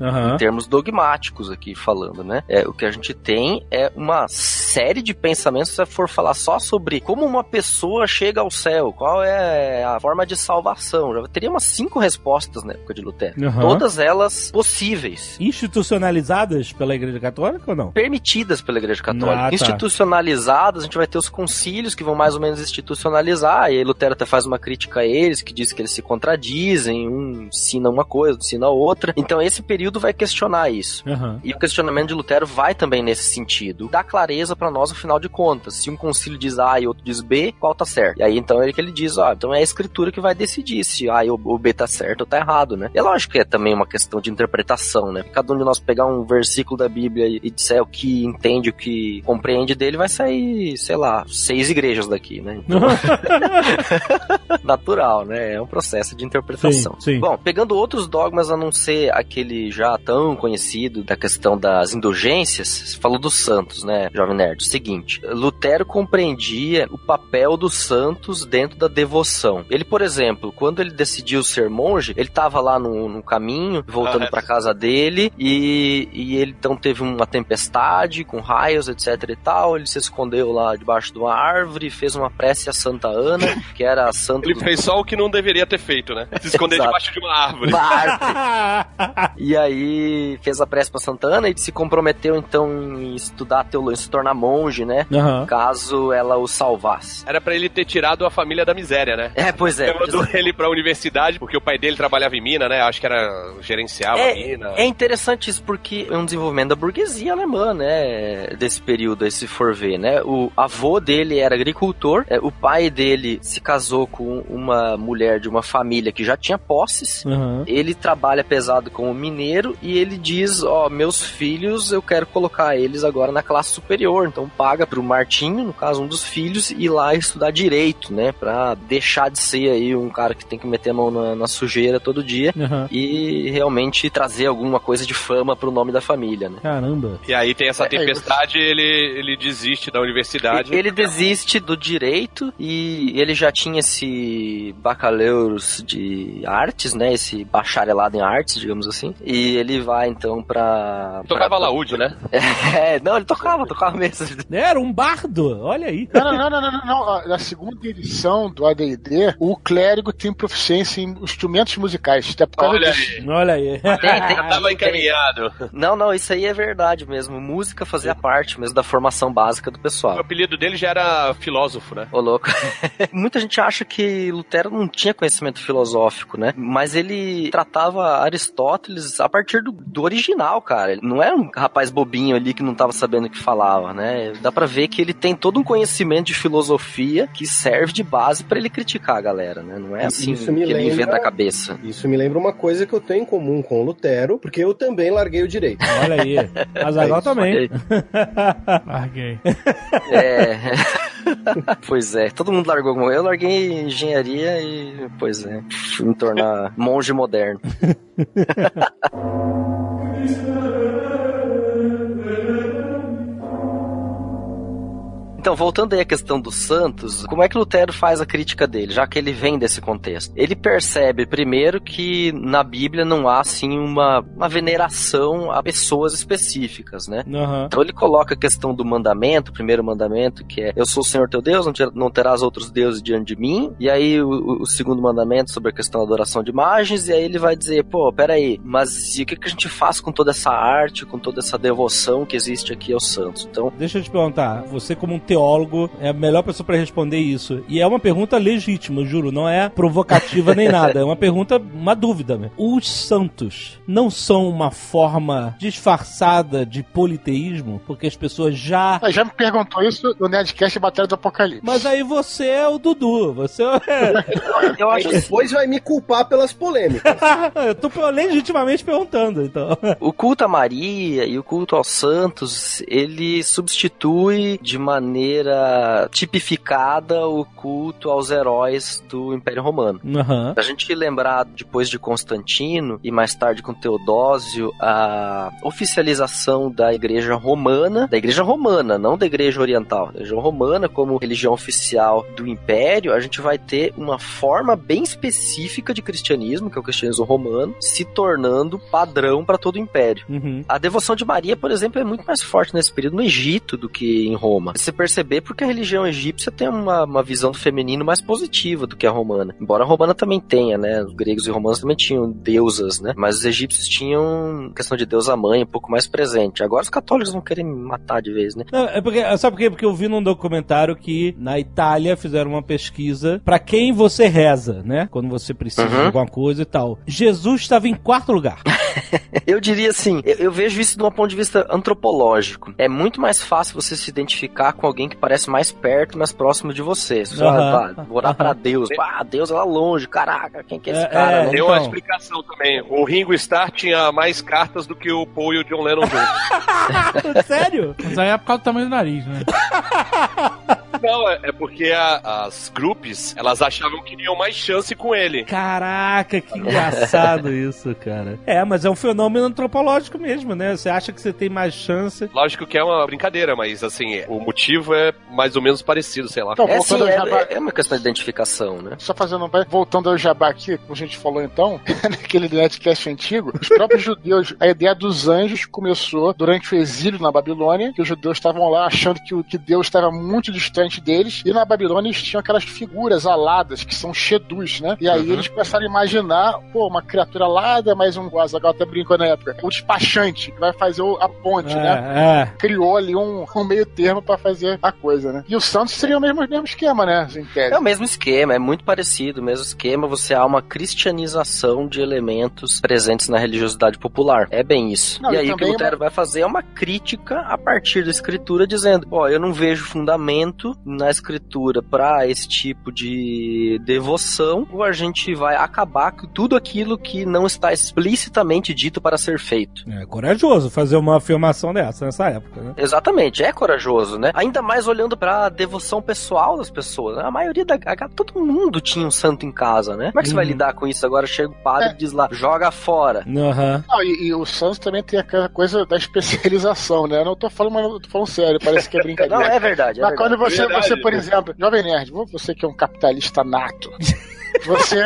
Aham. Em termos dogmáticos aqui falando, né? É, o que a gente tem é uma série de pensamentos você for falar só sobre como uma pessoa chega ao céu, qual é a forma de salvação, já teria umas cinco respostas na época de Lutero. Uhum. Todas elas possíveis. Institucionalizadas pela Igreja Católica ou não? Permitidas pela Igreja Católica. Ah, tá. Institucionalizadas, a gente vai ter os concílios que vão mais ou menos institucionalizar, e aí Lutero até faz uma crítica a eles, que diz que eles se contradizem, um ensina uma coisa, outro ensina outra. Então esse período vai questionar isso. Aham. E o questionamento de Lutero vai também nesse sentido. Dá clareza pra nós, afinal de contas. Se um concílio diz A e outro diz B, qual tá certo? E aí então é que ele diz, ó, então é a escritura que vai decidir se A ou o B tá certo ou tá errado, né? É lógico que é também uma questão de interpretação, né? Cada um de nós pegar um versículo da Bíblia e e disser o que entende, o que compreende dele, vai sair, sei lá, seis igrejas daqui, né? Então, natural, né? É um processo de interpretação. Sim, sim. Bom, pegando outros dogmas a não ser aquele já tão conhecido da questão das indulgências, você falou dos santos, né, Jovem Nerd? Seguinte, Lutero compreendia o papel dos santos dentro da devoção. Ele, por exemplo, quando ele decidiu ser monge, ele estava lá no, no caminho, voltando Ah, para casa dele, e, e ele então teve uma tempestade com raios, etc e tal. Ele se escondeu lá debaixo de uma árvore, fez uma prece a Santa Ana, que era a santa Ele do fez só o que não deveria ter feito, né? Se esconder debaixo de uma árvore. uma árvore. E aí fez a prece pra Santana e se comprometeu então em estudar teologia, em se tornar monge, né? Aham. Caso ela o salvasse. Era pra ele ter tirado a família da miséria, né? É, pois é. Mandou ele pra universidade, porque o pai dele trabalhava em mina, né? Acho que era gerenciava a mina. É, é interessante isso porque é um desenvolvimento da burguesia alemã, né? Desse período, aí, se for ver, né? O avô dele era agricultor, é, o pai dele se casou com uma mulher de uma família que já tinha posses. Aham. Ele trabalha pesado como mineiro e ele diz: Ó, meus filhos, eu quero colocar eles agora na classe superior. Então paga pro Martinho, no caso, um dos filhos, ir lá estudar direito, né? Pra deixar de ser aí um cara que tem que meter a mão na, na sujeira todo dia Aham. e realmente trazer alguma coisa de fama pro nome da família, né? Caramba. E aí tem essa É, tempestade, ele, ele desiste da universidade. Ele desiste do direito e ele já tinha esse bacalaureus de artes, né? Esse bacharelado em artes, digamos assim. E ele vai então pra. Tocava pra- laúde, né? É, não, ele tocava, tocava mesmo. Era um bardo, olha aí. Não, não, não, não, não, Na segunda edição do AD&D, o clérigo tem proficiência em instrumentos musicais. Até por causa Olha disso. aí. Olha aí. Tem, tem, Tava encaminhado. Não, não, isso aí é verdade mesmo. Música fazia parte mesmo da formação básica do O pessoal. apelido dele já era filósofo, né? Ô, louco. Muita gente acha que Lutero não tinha conhecimento filosófico, né? Mas ele tratava Aristóteles a partir do, do original, cara. Ele não era um rapaz bobinho ali que não tava sabendo o que falava, né? Dá pra ver que ele tem todo um conhecimento de filosofia que serve de base pra ele criticar a galera, né? Não é assim Isso que me ele lembra- inventa a cabeça. Isso me lembra uma coisa que eu tenho em comum com o Lutero, porque eu também larguei o direito. Olha aí. Azaghal também. Larguei. É. pois é, todo mundo largou alguma coisa. Eu larguei engenharia e, pois é, fui me tornar monge moderno. Então, voltando aí à questão dos santos, como é que Lutero faz a crítica dele, já que ele vem desse contexto? Ele percebe, primeiro, que na Bíblia não há, assim, uma, uma veneração a pessoas específicas, né? Aham. Então ele coloca a questão do mandamento, o primeiro mandamento, que é eu sou o Senhor teu Deus, não, ter- não terás outros deuses diante de mim. E aí o, o- o segundo mandamento sobre a questão da adoração de imagens, e aí ele vai dizer, pô, peraí, mas e o que, que a gente faz com toda essa arte, com toda essa devoção que existe aqui aos santos? Então, Deixa eu te perguntar, você como um teólogo é a melhor pessoa pra responder isso. E é uma pergunta legítima, juro, não é provocativa nem nada, é uma pergunta, uma dúvida. né? Os santos não são uma forma disfarçada de politeísmo, porque as pessoas já Mas já me perguntou isso no Nerdcast Batalha do Apocalipse. Mas aí você é o Dudu, você é... eu acho depois vai me culpar pelas polêmicas. Eu tô legitimamente perguntando, então. O culto a Maria e o culto aos santos, ele substitui de maneira tipificada o culto aos heróis do Império Romano. Aham. A gente lembrar depois de Constantino e mais tarde com Teodósio a oficialização da Igreja Romana, da Igreja Romana, não da Igreja Oriental, da Igreja Romana como religião oficial do Império, a gente vai ter uma forma bem específica de cristianismo, que é o cristianismo romano, se tornando padrão para todo o Império. Uhum. A devoção de Maria, por exemplo, é muito mais forte nesse período no Egito do que em Roma. Você perceber porque a religião egípcia tem uma, uma visão do feminino mais positiva do que a romana. Embora a romana também tenha, né? Os gregos e romanos também tinham deusas, né? Mas os egípcios tinham questão de deusa mãe um pouco mais presente. Agora os católicos vão querer me matar de vez, né? Não, é porque, sabe por quê? Porque eu vi num documentário que na Itália fizeram uma pesquisa pra quem você reza, né? Quando você precisa de Uhum. alguma coisa e tal. Jesus estava em quarto lugar. Eu diria assim, eu, eu vejo isso de um ponto de vista antropológico. É muito mais fácil você se identificar com alguém que parece mais perto, mais próximo de você. Se você "Ah, vou orar pra Aham. Deus. Ah, Deus é lá longe, caraca, quem que é esse É, cara? é. né? Tem Então. uma explicação também. O Ringo Starr tinha mais cartas do que o Paul e o John Lennon juntos. Sério? Mas aí é por causa do tamanho do nariz, né? Não, é, é porque a- as grupos, elas achavam que tinham mais chance com ele. Caraca, que engraçado isso, cara. É, mas é um fenômeno antropológico mesmo, né? Você acha que você tem mais chance. Lógico que é uma brincadeira, mas assim, o motivo é mais ou menos parecido, sei lá. Então, É sim, é, jabá, é uma questão de identificação, né? Só fazendo um voltando ao jabá aqui, como a gente falou então, naquele netcast antigo, os próprios judeus, a ideia dos anjos começou durante o exílio na Babilônia, que os judeus estavam lá achando que, o- que Deus estava muito distante deles, e na Babilônia eles tinham aquelas figuras aladas, que são shedus, né? E aí Uhum. eles começaram a imaginar, pô, uma criatura alada, mas um, o Azaghal até brincou na época, o despachante, que vai fazer a ponte, né? É, é. Criou ali um, um meio termo pra fazer a coisa, né? E o Santos seria o mesmo, mesmo esquema, né? Tese. É o mesmo esquema, é muito parecido, o mesmo esquema, você há uma cristianização de elementos presentes na religiosidade popular. É bem isso. Não, e aí o que também Lutero vai fazer é uma crítica a partir da escritura, dizendo: ó, eu não vejo fundamento na escritura para esse tipo de devoção, ou a gente vai acabar com tudo aquilo que não está explicitamente dito para ser feito. É corajoso fazer uma afirmação dessa nessa época, né? Exatamente, é corajoso, né? Ainda mais olhando pra devoção pessoal das pessoas. né? A maioria da. a- Todo mundo tinha um santo em casa, né? Como é que você vai Uhum. lidar com isso? Agora chega o padre É. e diz lá, joga fora. Aham. Não, e, e o Santos também tem aquela coisa da especialização, né? Eu não tô falando, mas eu tô falando sério, parece que é brincadeira. Não, é verdade. É Mas verdade. quando você, Verdade. você, por exemplo, Jovem Nerd, você que é um capitalista nato, você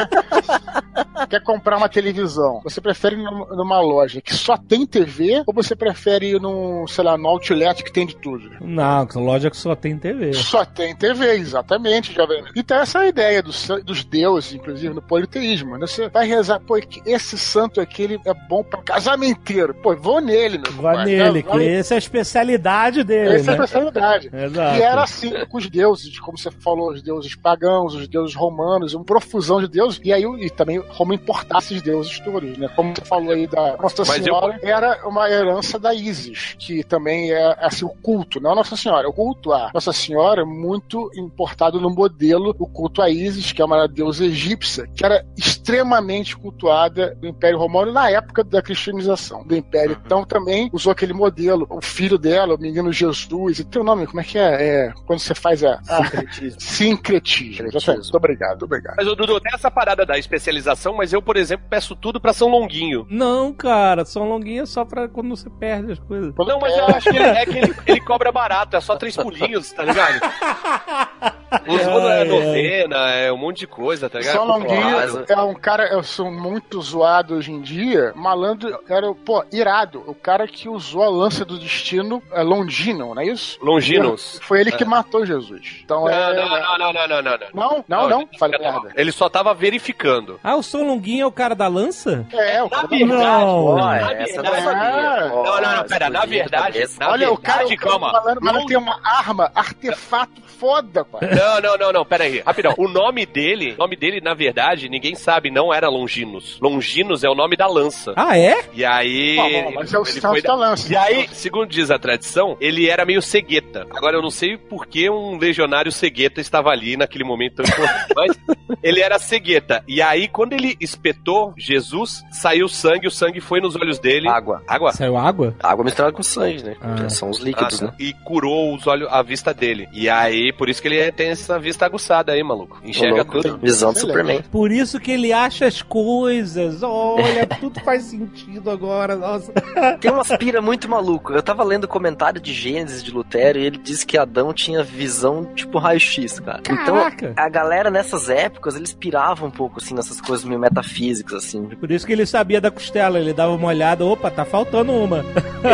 quer comprar uma televisão, você prefere ir num- numa loja que só tem TV ou você prefere ir num, sei lá, no outlet que tem de tudo? Não, loja que só tem TV. Só tem TV, exatamente, Jovem. Então essa é a ideia dos, dos deuses, inclusive no politeísmo. né? Você vai rezar, pô, esse santo aqui ele é bom pra casamenteiro. Pô, vou nele, meu Vai compadre. nele, Vai- que essa é a especialidade dele, Essa é a né? especialidade. Exato. E era assim com os deuses, como você falou, os deuses pagãos, os deuses romanos, uma profusão de deuses, e aí e também Roma importasse os deuses todos, né? Como você falou aí da Nossa Mas eu- Senhora, era uma herança da Isis, que também é assim, o culto, não a Nossa Senhora, o culto a Nossa Senhora é muito importado no modelo, o culto a Isis, que é uma deusa egípcia, que era extremamente cultuada no Império Romano na época da cristianização do Império. Então também usou aquele modelo, o filho dela, o menino Jesus, e tem o nome, como é que é? É, quando você faz a, a Sincretismo. sincretismo. Sincretismo. Muito obrigado, muito obrigado. Mas, Dudu, tem essa parada da especialização, mas eu, por exemplo, peço tudo pra São Longuinho. Não, cara, São Longuinho é só pra quando você perde as coisas. Não, mas eu acho que é, é que ele, ele cobra barato, é só três pulinhos, tá ligado? Os outros é novena, é um monte de coisa, tá ligado? São Longuinho Mas- é um cara, eu sou muito zoado hoje em dia. Malandro era, pô, irado. O cara que usou a lança do destino é Longino, não é isso? Longinos. Foi ele que matou Jesus. Então Não, é. não, não, não, não, não, não, não. Não, não, Falei merda. Ele só tava verificando. Ah, o São Longuinho é o cara da lança? É, o Na cara. verdade, Não. Ó, na essa eu verdade- não Não, não, não, pera, na verdade, Olha, o cara, o cara calma. malandro, malandro Não- tem uma arma, artefato foda, pai. Não, não, não, não, pera aí, rapidão. O nome dele, o nome dele, na verdade, ninguém sabe, não era Longinos. Longinos é o nome da lança. Ah, é? E aí. Pô, mas é o Santos foi da lança. E aí, segundo diz a tradição, ele era meio cegueta. Agora, eu não sei por que um legionário cegueta estava ali naquele momento tão importante, mas ele era cegueta. E aí, quando ele espetou Jesus, saiu sangue, o sangue foi nos olhos dele. Água. Água? Saiu água? Água misturada com sangue, né? Ah. São os Ah, líquidos, tá. né? E curou os olhos, a vista dele. E aí, por isso que ele tem essa vista aguçada aí, maluco. Enxerga tudo. Visão do. Superman. Por isso que ele acha as coisas. Olha, tudo faz sentido agora. Nossa. Tem uma aspira muito maluco. Eu tava lendo comentário de Gênesis de Lutero e ele disse que Adão tinha visão tipo raio-x, cara. Então, Caraca. a galera nessas épocas, eles piravam um pouco, assim, nessas coisas meio metafísicas, assim. Por isso que ele sabia da costela. Ele dava uma olhada. Opa, tá faltando uma.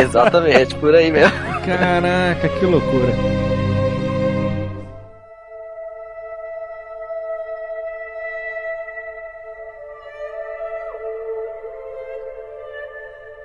Exatamente, por aí mesmo. Caraca, que loucura.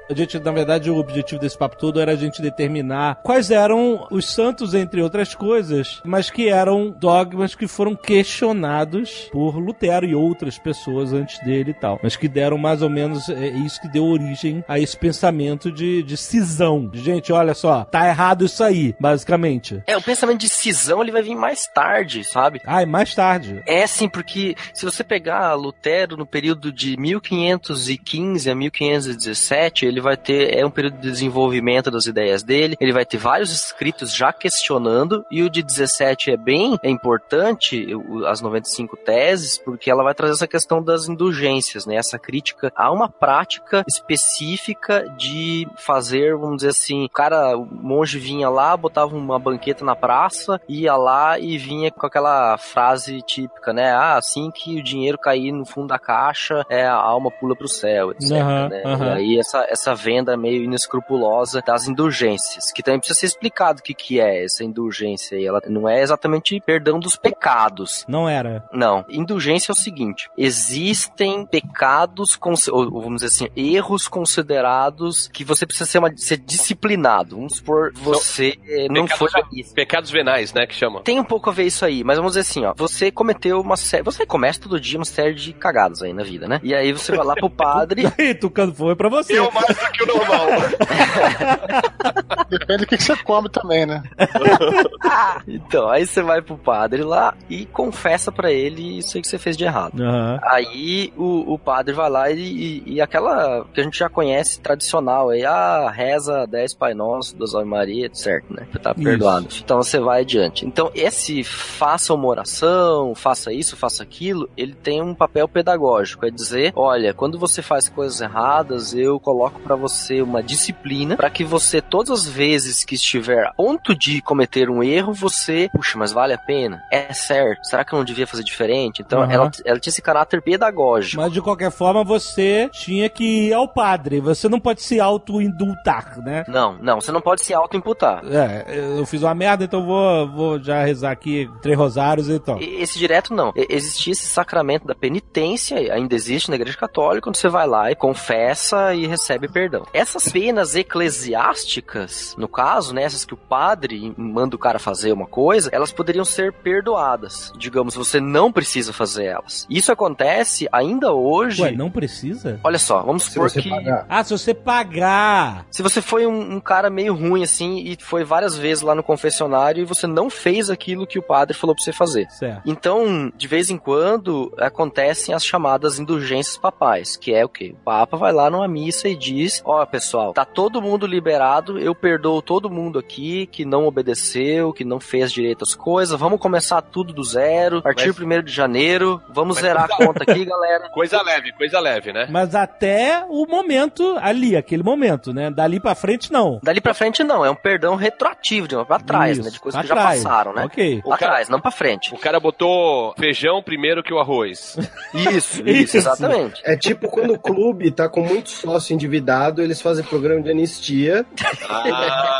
A gente, na verdade, o objetivo desse papo todo era a gente determinar quais eram os santos, entre outras coisas, mas que eram dogmas que foram questionados por Lutero e outras pessoas antes dele e tal. Mas que deram mais ou menos é isso que deu origem a esse pensamento de, de cisão. Gente, olha só, tá errado isso aí, basicamente. É, o pensamento de cisão ele vai vir mais tarde, sabe? Ah, e mais tarde. É sim, porque se você pegar Lutero no período de 1515 a 1517, ele vai ter é um período de desenvolvimento das ideias dele, ele vai ter vários escritos já questionando e o de 17 é bem é importante, as 95 teses, porque ela vai trazer essa questão das indulgências, né? Essa crítica a uma prática específica de fazer, vamos dizer assim, o cara, o monge vinha lá, botava uma banqueta na praça, ia lá e vinha com aquela frase típica, né? Ah, assim que o dinheiro cair no fundo da caixa, é, a alma pula pro céu, etc. Aham, né? aham. E aí essa, essa venda meio inescrupulosa das indulgências, que também precisa ser explicado o que, que é essa indulgência aí. Ela não é exatamente perdão dos pecados. Não era. Não. Indulgência é o seguinte: existem pecados, ou vamos dizer assim, erros considerados que você precisa ser, uma, ser disciplinado. Vamos supor, você não pecados foi. Pecados venais, né, que chama. Tem um pouco a ver isso aí, mas vamos dizer assim, ó. Você cometeu uma série. Você comete todo dia uma série de cagadas aí na vida, né? E aí você vai lá pro padre. Aí, Tucano, foi pra você. Eu mais do que o normal. Depende do que você come também, né? então, aí você vai pro padre lá e confessa pra ele isso aí que você fez de errado. Aham. Aí o, o padre vai lá e, e, e aquela que a gente já conhece tradicional aí, ah, reza 10 Pai Nosso, 2 Ave Maria, certo, né? Tá Isso. perdoado. Então você vai adiante. Então esse faça uma oração, faça isso, faça aquilo, ele tem um papel pedagógico, é dizer, olha, quando você faz coisas erradas, eu coloco pra você uma disciplina pra que você todas as vezes que estiver a ponto de cometer um erro, você, puxa, mas vale a pena? É certo? Será que eu não devia fazer diferente? Então Aham. ela, ela tinha esse caráter pedagógico. Mas de qualquer forma, você tinha que ir ao padre. Você não pode se auto-indultar, né? Não, não, você não pode se auto-imputar. É, eu fiz uma merda, então vou, vou já rezar aqui três rosários e tal. Esse direto não. Existia esse sacramento da penitência, ainda existe na igreja católica, quando você vai lá e confessa e recebe perdão. Essas penas eclesiásticas, no caso, né, essas que o padre manda o cara fazer uma coisa, elas poderiam ser perdoadas. Digamos, você não precisa fazer elas. Isso acontece ainda hoje. Ué, não precisa? Olha só, vamos Se supor você que. pagar. Ah, se você pagar. Se você foi um, um cara meio ruim assim e foi várias vezes lá no confessionário e você não fez aquilo que o padre falou pra você fazer. Certo. Então, de vez em quando, acontecem as chamadas indulgências papais, que é o quê? O Papa vai lá numa missa e diz: Ó, pessoal, tá todo mundo liberado, eu perdoo todo mundo aqui que não obedeceu, que não fez direito as coisas, vamos começar tudo do zero, partir Mas- 1 de janeiro, vamos Mas- zerar a conta aqui, galera. Coisa leve, coisa leve, né? Mas até o momento ali, aquele momento, né? Dali pra frente, não. Dali pra frente, não, é um perdão retroativo, de uma pra trás, Isso, né? De coisas que já trás. passaram, né? Ok. Pra cara- trás, não pra frente. O cara botou feijão primeiro que o arroz. Isso, Isso. isso, exatamente. É tipo quando o clube tá com muito sócio endividado, eles fazem programa de anistia,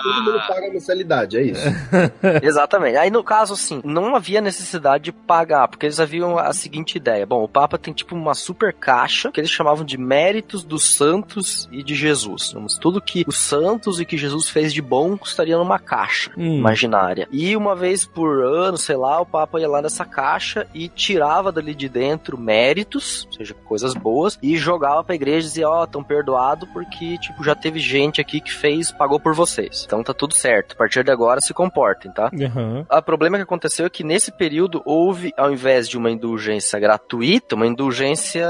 todo mundo paga a mensalidade, é isso. Exatamente. Aí no caso, assim, não havia necessidade de pagar, porque eles haviam a seguinte ideia. Bom, o Papa tem tipo uma super caixa que eles chamavam de méritos dos santos e de Jesus. Vamos, tudo que os santos e que Jesus fez de bom estaria numa caixa Hum. imaginária. E uma vez por ano, sei lá, o Papa ia lá nessa caixa e tirava dali de dentro méritos, ou seja, coisas boas, e jogava pra igreja e dizia, ó, tão perdoado porque, tipo, já teve gente aqui que fez, pagou por vocês. Então tá tudo certo. A partir de agora se comportem, tá? Aham. O problema que aconteceu é que nesse período houve, ao invés de uma indulgência gratuita, uma indulgência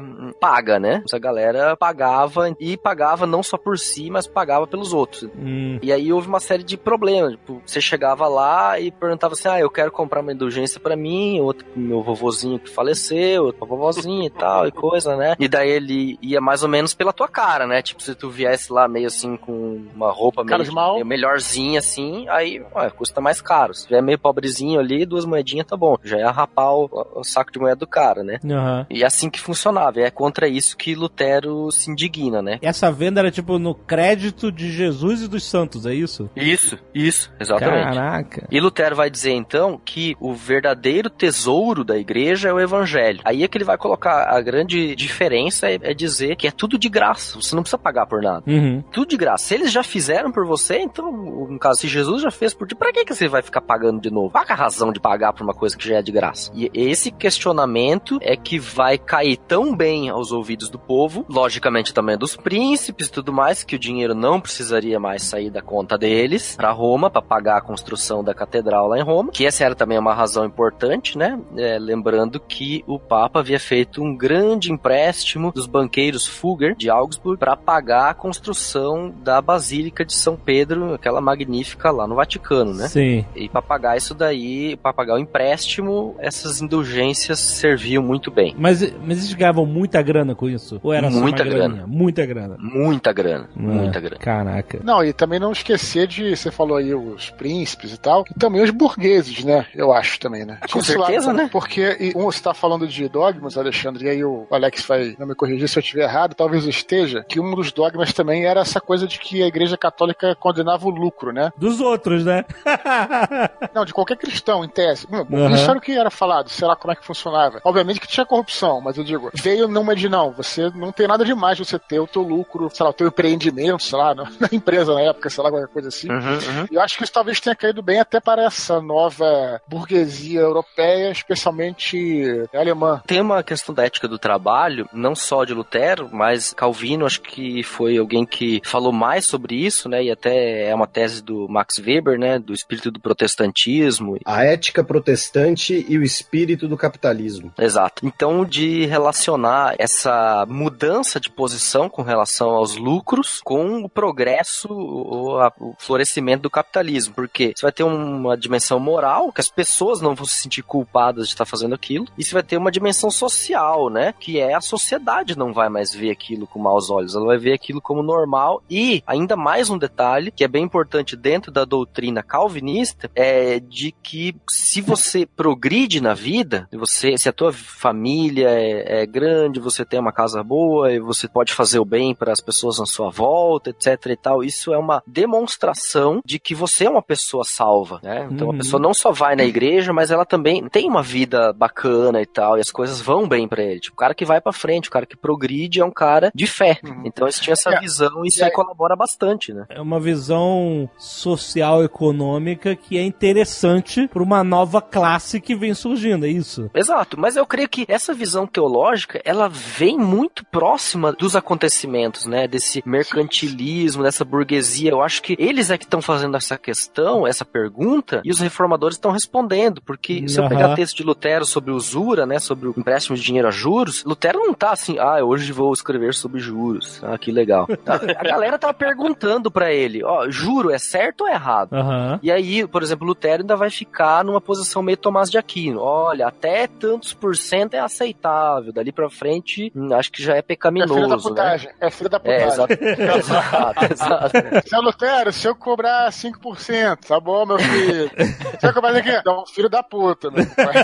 hum, paga, né? Essa galera pagava e pagava não só por si, mas pagava pelos outros. Hum. E aí houve uma série de problemas. Tipo, você chegava lá e perguntava assim: ah, eu quero comprar uma indulgência pra mim, outro pro meu vovozinho que faleceu, outro pra vovozinha e tal, e coisa, né? E daí ele ia mais ou menos pela tua cara, né? Tipo, se tu viesse lá meio assim com uma roupa meio, meio melhorzinha assim, aí ué, custa mais caro. Se tiver meio pobrezinho ali, duas moedinhas tá bom. Já ia rapar o, o saco de moeda do cara, né? Aham. E é assim que funcionava. E é contra isso que Lutero se indigna, né? Essa venda era tipo no crédito de Jesus e dos santos, é isso? Isso, isso, exatamente. Caraca. E Lutero vai dizer então que o verdadeiro tesouro da igreja é o evangelho. Aí é que ele vai colocar a grande diferença é, é dizer que é tudo de graça, você não precisa pagar por nada. Uhum. Tudo de graça. Se eles já fizeram por você, então, no caso, se Jesus já fez por ti, pra que, que você vai ficar pagando de novo? Qual é a razão de pagar por uma coisa que já é de graça? E esse questionamento é que vai cair tão bem aos ouvidos do povo, logicamente também dos príncipes e tudo mais, que o dinheiro não precisaria mais sair da conta deles pra Roma, pra pagar a construção da catedral lá em Roma, que essa era também uma razão importante, né? É, lembrando que o Papa havia feito um grande empréstimo dos banqueiros Fugger de Augsburg para pagar a construção da Basílica de São Pedro, aquela magnífica lá no Vaticano, né? Sim. E para pagar isso daí, para pagar o empréstimo, essas indulgências serviam muito bem. Mas, mas eles ganhavam muita grana com isso? Ou era só Muita grana. graninha? Muita grana. Muita grana, É. muita grana. Caraca. Não, e também não esquecer de, você falou aí, os príncipes e tal, e também os burgueses, né? Eu acho também, né? Com Tinha certeza, né? Porque e, um, você tá falando de dogmas, Alexandre, e aí o Alex vai não me corrigir se eu estiver errado, talvez eu esteja, que um dos dogmas também era essa coisa de que a igreja católica condenava o lucro, né? Dos outros, né? Não, de qualquer cristão, em tese. Bom, Aham. Isso era o que era falado, sei lá como é que funcionava. Obviamente que tinha corrupção, mas eu digo, veio numa de não, você não tem nada demais você ter o teu lucro, sei lá, o teu empreendimento, sei lá, na na empresa na época, sei lá, qualquer coisa assim. Uhum, uhum. E eu acho que isso talvez tenha caído bem até para essa nova burguesia europeia, especialmente alemã. Tem uma questão da ética do trabalho, não só de Lutero, mas Calvino, acho que foi alguém que falou mais sobre isso, né? E até é uma tese do Max Weber, né? Do espírito do protestantismo. A ética protestante e o espírito do capitalismo. Exato. Então, de relacionar essa mudança de posição com relação aos lucros com o progresso, ou a- o florescimento do capitalismo. Porque você vai ter uma dimensão moral, que as pessoas não vão se sentir culpadas de estar fazendo aquilo, e você vai ter uma dimensão social, né? Que é a sociedade não vai mais ver aquilo com maus olhos, ela vai ver aquilo como normal. E ainda mais um detalhe, que é bem importante dentro da doutrina calvinista, é de que se você progride na vida, se você, se a tua família é, é grande, você tem uma casa boa e você pode fazer o bem para as pessoas à sua volta, etc e tal, isso é uma demonstração de que você é uma pessoa salva, né? Então Uhum. a pessoa não só vai na igreja, mas ela também tem uma vida bacana e tal, e as coisas vão bem para ele. Tipo, o cara que vai para frente, o cara que progride é um cara de fé. Uhum. Então eles tinham essa É. visão e isso aí colabora bastante, né? É uma visão social econômica que é interessante para uma nova classe que vem surgindo, é isso? Exato, mas eu creio que essa visão teológica, ela vem muito próxima dos acontecimentos, né? Desse mercantilismo, dessa burguesia. Eu acho que eles é que estão fazendo essa questão, essa pergunta, e os reformadores estão respondendo, porque se eu pegar texto de Lutero sobre usura, né? Sobre o empréstimo de dinheiro a juros, Lutero não tá assim, ah, hoje vou escrever sobre juros. Ah, que legal. A galera tava perguntando pra ele, ó, juro é certo ou é errado? Aham. E aí, por exemplo, Lutero ainda vai ficar numa posição meio Tomás de Aquino. Olha, até tantos por cento é aceitável. Dali pra frente, hum, acho que já é É filho da pecaminoso, né? putagem. É filho da É, putagem. exato. exato, exato. Seu Lutero, se eu cobrar 5%, tá bom, meu filho? Se eu cobrar aqui, dá um filho da puta, meu pai.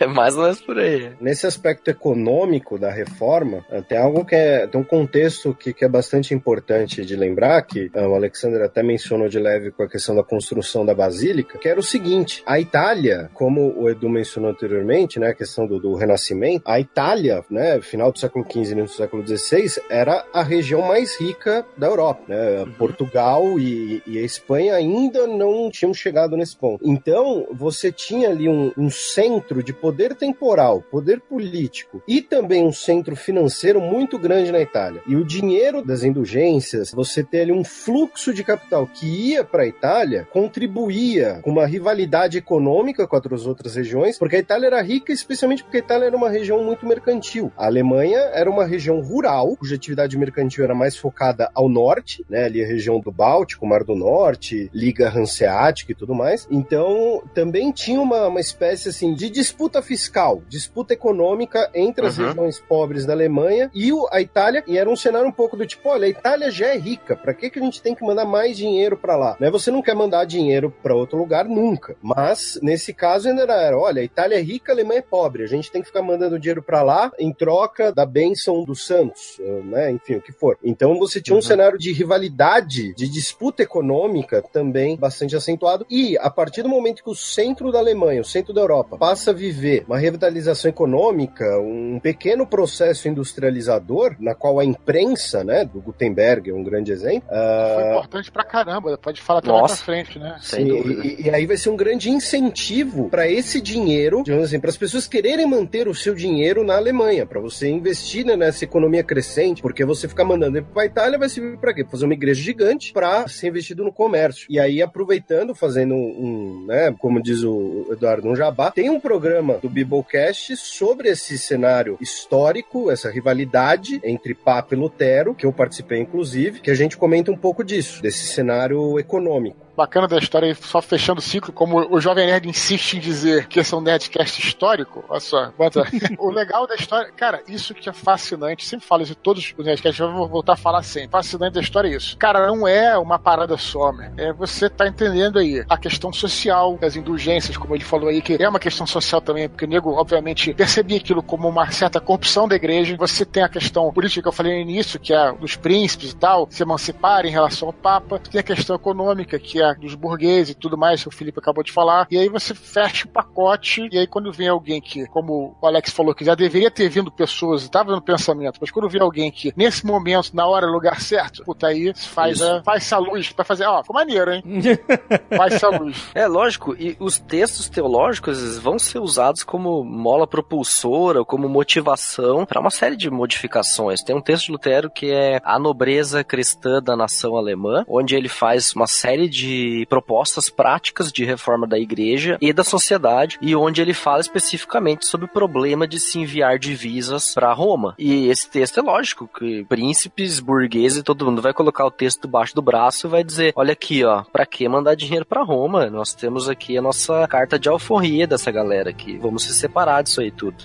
É mais ou menos por aí. Nesse aspecto econômico da reforma, tem algo que é. Tem um contexto que, que é bastante importante de lembrar, que eh, o Alexander até mencionou de leve com a questão da construção da basílica, que era o seguinte: a Itália, como o Edu mencionou anteriormente, né, a questão do, do renascimento, a Itália, né, final do século XV e início do século XVI, era a região mais rica da Europa. Né? Portugal e, e a Espanha ainda não tinham chegado nesse ponto. Então, você tinha ali um, um centro de poder temporal, poder político e também um centro financeiro muito grande na Itália. E o dinheiro das indulgências, você ter ali um fluxo de capital que ia para a Itália, contribuía com uma rivalidade econômica com as outras regiões, porque a Itália era rica, especialmente porque a Itália era uma região muito mercantil. A Alemanha era uma região rural, cuja atividade mercantil era mais focada ao norte, né, ali a região do Báltico, Mar do Norte, Liga Hanseática e tudo mais. Então, também tinha uma, uma espécie assim de disputa fiscal, disputa econômica entre as Uhum. regiões pobres da Alemanha e o- a Itália, e era um cenário um pouco do tipo, olha, a Itália já é rica pra que, que a gente tem que mandar mais dinheiro pra lá? Né? Você não quer mandar dinheiro pra outro lugar nunca. Mas, nesse caso, ainda era, olha, a Itália é rica, a Alemanha é pobre. A gente tem que ficar mandando dinheiro pra lá em troca da bênção dos santos, eh, né? Enfim, o que for. Então você tinha um cenário de rivalidade, de disputa econômica também bastante acentuado. E a partir do momento que o centro da Alemanha, o centro da Europa, passa a viver uma revitalização econômica, um pequeno processo industrializador, na qual a imprensa, né, do Gutenberg é um grande exemplo. Foi ah, importante pra caramba, pode falar até mais pra Nossa. frente, né? Sem Sim, e, e aí vai ser um grande incentivo para esse dinheiro, digamos assim, para as pessoas quererem manter o seu dinheiro na Alemanha, para você investir né, nessa economia crescente, porque você ficar mandando ele para a Itália vai servir para quê? Pra fazer uma igreja gigante para ser investido no comércio. E aí aproveitando, fazendo um, né, como diz o Eduardo, um jabá, tem um programa do Biblecast sobre esse cenário histórico, essa rivalidade entre Papa e Lutero, que eu participei inclusive, que a gente comenta um pouco disso, desse cenário econômico. Bacana da história, só fechando o ciclo, como o Jovem Nerd insiste em dizer que esse é um Nerdcast histórico, olha só, bota. o legal da história, cara, isso que é fascinante, sempre falo isso em todos os Nerdcasts, eu vou voltar a falar sempre. Fascinante da história é isso. Cara, não é uma parada só, man. É, você tá entendendo aí a questão social, as indulgências, como ele falou aí, que é uma questão social também, porque o nego, obviamente, percebia aquilo como uma certa corrupção da igreja. Você tem a questão política que eu falei no início, que é dos príncipes e tal, se emancipar em relação ao Papa. Tem a questão econômica, que é dos burgueses e tudo mais, que o Felipe acabou de falar. E aí você fecha o pacote, e aí quando vem alguém que, como o Alex falou, que já deveria ter vindo pessoas, estava no pensamento, mas quando vem alguém que, nesse momento, na hora, no lugar certo, puta, aí faz, a, faz essa luz pra fazer, ó, ficou maneiro, hein? faz essa luz. É lógico, e os textos teológicos vão ser usados como mola propulsora, como motivação para uma série de modificações. Tem um texto de Lutero que é A Nobreza Cristã da Nação Alemã, onde ele faz uma série de propostas práticas de reforma da igreja e da sociedade, e onde ele fala especificamente sobre o problema de se enviar divisas para Roma. E esse texto é lógico que príncipes, burgueses, todo mundo vai colocar o texto debaixo do braço e vai dizer: olha aqui, ó, para que mandar dinheiro para Roma? Nós temos aqui a nossa carta de alforria dessa galera aqui. Vamos se separar disso aí tudo.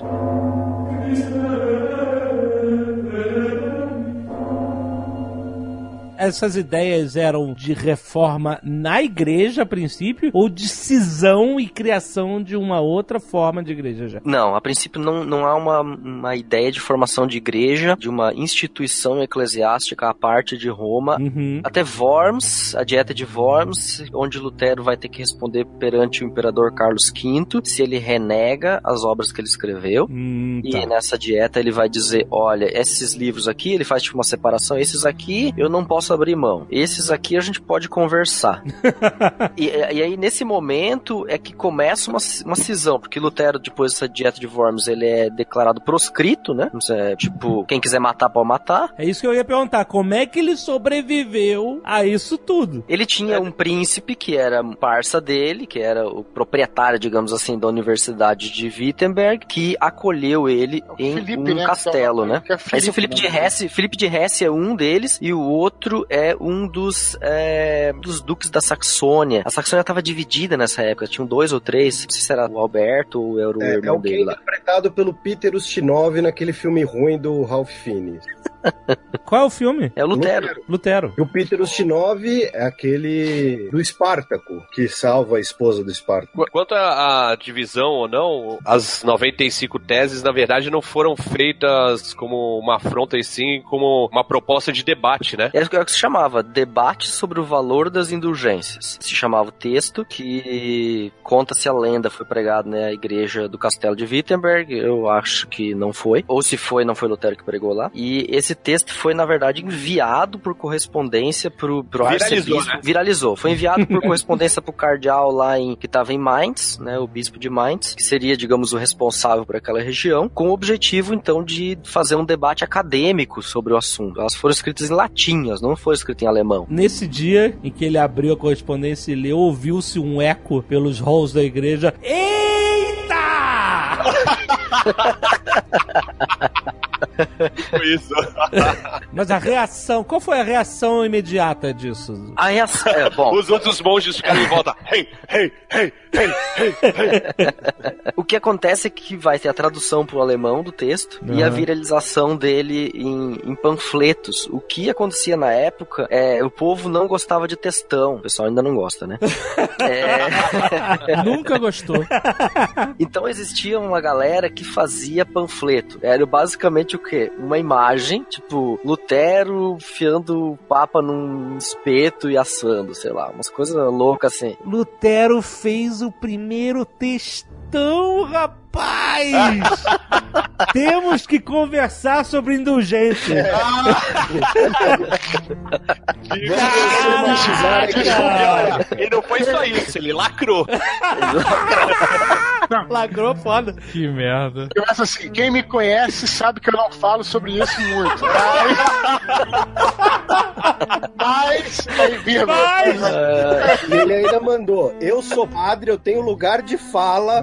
Essas ideias eram de reforma na igreja a princípio ou de cisão e criação de uma outra forma de igreja já? Não, a princípio não, não há uma, uma ideia de formação de igreja, de uma instituição eclesiástica à parte de Roma. Uhum. Até Worms, a dieta de Worms, onde Lutero vai ter que responder perante o imperador Carlos V se ele renega as obras que ele escreveu. Hum, E tá. nessa dieta ele vai dizer: olha, esses livros aqui, ele faz tipo uma separação, esses aqui eu não posso abrir mão, esses aqui a gente pode conversar. e, e aí nesse momento é que começa uma, uma cisão, porque Lutero, depois dessa dieta de Worms, ele é declarado proscrito, né? É, tipo, quem quiser matar, pode matar. É isso que eu ia perguntar. Como é que ele sobreviveu a isso tudo? Ele tinha um príncipe que era parça dele, que era o proprietário, digamos assim, da Universidade de Wittenberg, que acolheu ele o em Felipe, um né, castelo, é o- né? é Esse Felipe de né? Hesse, Felipe de Hesse é um deles e o outro é um dos é, dos duques da Saxônia. A Saxônia estava dividida nessa época, tinham dois ou três, não sei se era o Alberto ou era o É, é irmão o que é dele lá. interpretado pelo Peter Ustinov naquele filme ruim do Ralph Fiennes. Qual é o filme? É o Lutero. Lutero. E o Peter Ustinov é aquele do Espartaco, que salva a esposa do Espartaco. Qu- Quanto à divisão ou não, as 95 teses, na verdade, não foram feitas como uma afronta, e sim como uma proposta de debate, né? É o que se chamava Debate sobre o Valor das Indulgências. Se chamava o texto que conta-se a lenda foi pregado na igreja do Castelo de Wittenberg. Eu acho que não foi. Ou se foi, não foi Lutero que pregou lá. E esse texto foi, na verdade, enviado por correspondência pro, pro Viralizou, arcebispo. né? Viralizou. Foi enviado por correspondência pro cardeal lá em que estava em Mainz, né? O bispo de Mainz, que seria, digamos, o responsável por aquela região, com o objetivo, então, de fazer um debate acadêmico sobre o assunto. Elas foram escritas em latim, elas não foram escritas em alemão. Nesse dia em que ele abriu a correspondência e leu, ouviu-se um eco pelos halls da igreja. Eita! Tipo isso. Mas a reação, qual foi a reação imediata disso? A reação. É, bom, Os outros monges ficaram em volta. Hey, hey, hey, hey, hey, hey. o que acontece é que vai ter a tradução pro alemão do texto e a viralização dele em, em panfletos. O que acontecia na época é o povo não gostava de textão. O pessoal ainda não gosta, né? É, Nunca gostou. Então existia uma galera que fazia panfleto. Era basicamente o quê? Uma imagem, tipo, Lutero fiando o Papa num espeto e assando, sei lá, umas coisas loucas assim. Lutero fez o primeiro textão, rapaz! Temos que conversar sobre indulgência. Olha, e não foi só isso, ele lacrou. Lagrou foda. Que merda. Começa assim, quem me conhece sabe que eu não falo sobre isso muito. Mas, mas. Mas- E ele ainda mandou: Eu sou padre, eu tenho lugar de fala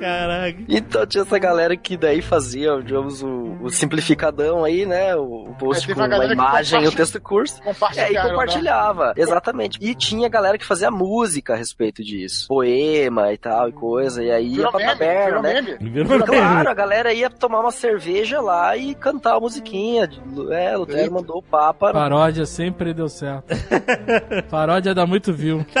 caraca. Então tinha essa galera que daí fazia, digamos, o, o simplificadão aí, né? O, o post É, com uma imagem e o texto curso. É, e Compartilharam, né? compartilhava, exatamente. E tinha galera que fazia música a respeito disso. Poema e tal e coisa. E aí ia Virou pra meme, taberna, né? meme. Virou Claro, a galera ia tomar uma cerveja lá e cantar a musiquinha. É, Lutero Eita. mandou o Papa. Paródia sempre deu certo. Paródia dá muito view.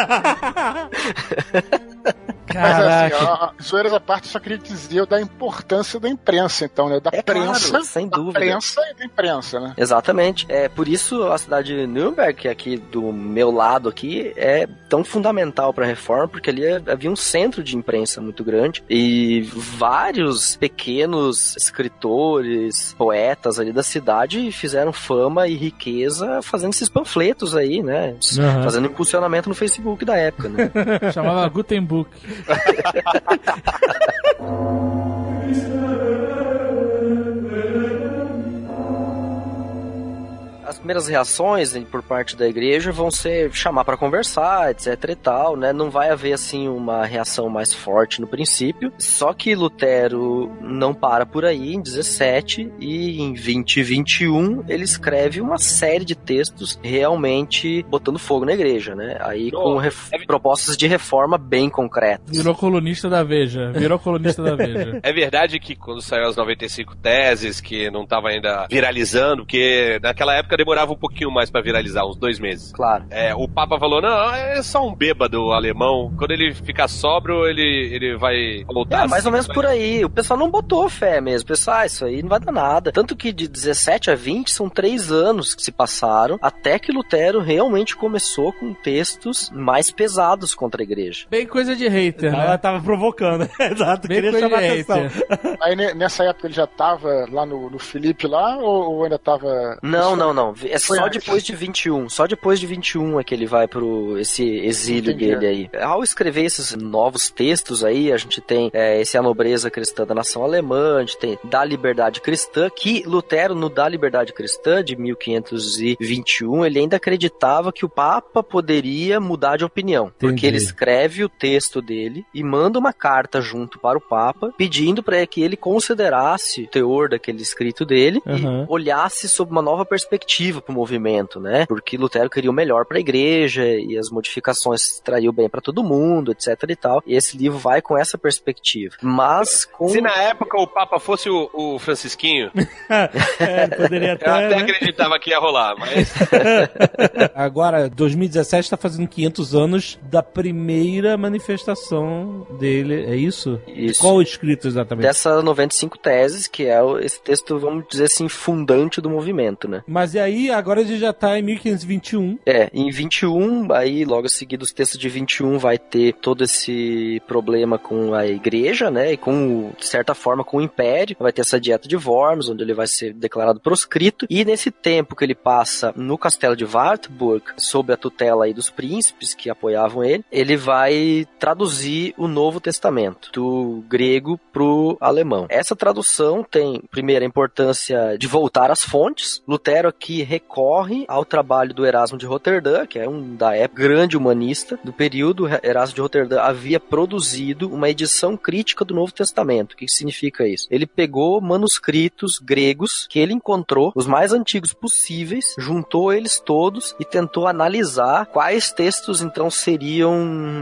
Mas assim, Caraca. ó, zoeiras à parte, só queria dizer da importância da imprensa, então, né? Da É claro, prensa, sem da dúvida. prensa e da imprensa, né? Exatamente. É por isso a cidade de Nuremberg, que é aqui do meu lado aqui, é tão fundamental para a reforma, porque ali havia um centro de imprensa muito grande e vários pequenos escritores, poetas ali da cidade fizeram fama e riqueza fazendo esses panfletos aí, né? Aham. Fazendo impulsionamento no Facebook da época, né? Chamava Gutenbook. Ha ha ha ha ha! As primeiras reações por parte da igreja vão ser chamar para conversar, etc e tal, né? Não vai haver assim uma reação mais forte no princípio. Só que Lutero não para por aí em 17 e em 2021 ele escreve uma série de textos realmente botando fogo na igreja, né? Aí com ref- propostas de reforma bem concretas. Virou colunista da Veja. Virou colunista da Veja. É verdade que quando saiu as 95 teses, que não tava ainda viralizando, porque naquela época demorava um pouquinho mais pra viralizar, uns dois meses. Claro. É, o Papa falou, não, é só um bêbado alemão. Quando ele ficar sóbrio, ele, ele vai voltar. É, mais ou assim, menos vai- por aí. O pessoal não botou fé mesmo. O pessoal, ah, isso aí não vai dar nada. Tanto que de 17 a 20 são três anos que se passaram até que Lutero realmente começou com textos mais pesados contra a igreja. Bem coisa de hater, Ela né? tava provocando. Exato, Bem queria chamar atenção. Aí ne- nessa época ele já tava lá no, no Felipe lá, ou, ou ainda tava. Não, não, não. É Foi só antes. depois de 21. Só depois de 21 é que ele vai pro esse exílio Entendi. dele aí. Ao escrever esses novos textos aí, a gente tem é, esse A Nobreza Cristã da Nação Alemã, a gente tem Da Liberdade Cristã, que Lutero, no Da Liberdade Cristã, de 1521, ele ainda acreditava que o Papa poderia mudar de opinião. Porque Entendi. ele escreve o texto dele e manda uma carta junto para o Papa, pedindo para que ele considerasse o teor daquele escrito dele Aham. e olhasse sob uma nova perspectiva para o movimento, né? Porque Lutero queria o melhor para a igreja e as modificações trariam bem para todo mundo, etc e tal. E esse livro vai com essa perspectiva. Mas com Se na época o Papa fosse o, o Francisquinho, É, poderia eu até. até né? acreditava que ia rolar, mas Agora, 2017 está fazendo 500 anos da primeira manifestação dele, é isso? Isso. Qual o escrito exatamente? dessas 95 teses, que é esse texto, vamos dizer assim, fundante do movimento, né? Mas e aí, agora a gente já tá em 1521. É, em 21, aí logo a seguir dos textos de 21 vai ter todo esse problema com a igreja, né, e com, de certa forma, com o império, vai ter essa dieta de Worms, onde ele vai ser declarado proscrito, e nesse tempo que ele passa no castelo de Wartburg, sob a tutela aí dos príncipes que apoiavam ele, ele vai traduzir o Novo Testamento, do grego pro alemão. Essa tradução tem, primeiro, a importância de voltar às fontes, Lutero aqui recorre ao trabalho do Erasmo de Roterdã, que é um da época grande humanista do período. Erasmo de Roterdã havia produzido uma edição crítica do Novo Testamento. O que significa isso? Ele pegou manuscritos gregos que ele encontrou, os mais antigos possíveis, juntou eles todos e tentou analisar quais textos então seriam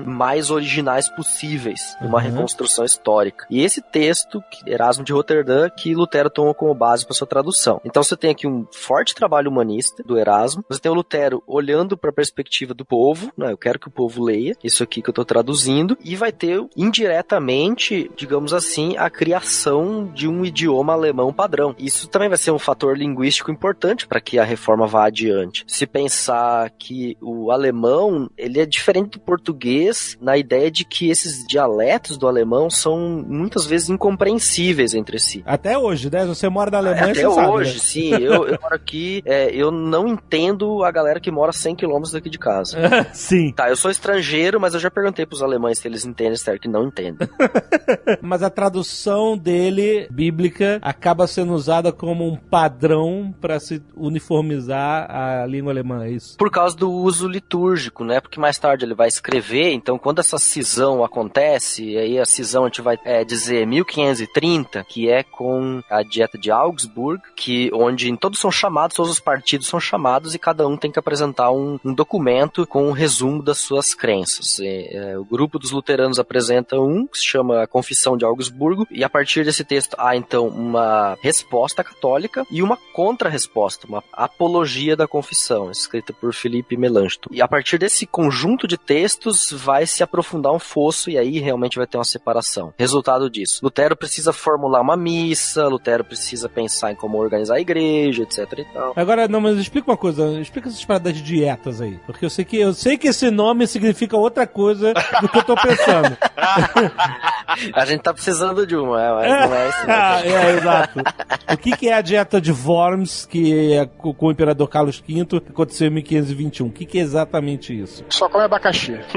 mais originais possíveis, uma Uhum. reconstrução histórica. E esse texto, que- Erasmo de Roterdã, que Lutero tomou como base para sua tradução. Então você tem aqui um forte trabalho humanista do Erasmo, você tem o Lutero olhando para a perspectiva do povo, né? Eu quero que o povo leia isso aqui que eu estou traduzindo, e vai ter indiretamente, digamos assim, a criação de um idioma alemão padrão. Isso também vai ser um fator linguístico importante para que a reforma vá adiante. Se pensar que o alemão, ele é diferente do português na ideia de que esses dialetos do alemão são muitas vezes incompreensíveis entre si. Até hoje, né? Você mora na Alemanha, Até você sabe, hoje, né? sim. Eu, eu moro aqui, é, eu não entendo a galera que mora 100 km daqui de casa. Sim. Tá, eu sou estrangeiro, mas eu já perguntei pros alemães se eles entendem, certo? Que não entendem. Mas a tradução dele, bíblica, acaba sendo usada como um padrão para se uniformizar a língua alemã, é isso? Por causa do uso litúrgico, né? Porque mais tarde ele vai escrever, então quando essa cisão acontece, e aí a cisão a gente vai é, dizer 1530, que é com a dieta de Augsburg, que onde todos são chamados, todos os partidos são chamados e cada um tem que apresentar um, um documento com um resumo das suas crenças. E, é, o grupo dos luteranos apresenta um que se chama Confissão de Augsburgo e a partir desse texto há então uma resposta católica e uma contra-resposta, uma apologia da confissão, escrita por Felipe Melanchthon. E a partir desse conjunto de textos vai se aprofundar um fosso e aí realmente vai ter uma separação. Resultado disso, Lutero precisa formular uma missa, Lutero precisa pensar em como organizar a igreja, etc e tal. Agora, não, mas explica uma coisa, explica essas paradas de dietas aí. Porque eu sei que eu sei que esse nome significa outra coisa do que eu tô pensando. A gente tá precisando de uma, é, mas não é isso. Ah, é, exato. O que, que é a dieta de Worms, que é co- com o imperador Carlos V, que aconteceu em 1521? O que, que é exatamente isso? Só come abacaxi.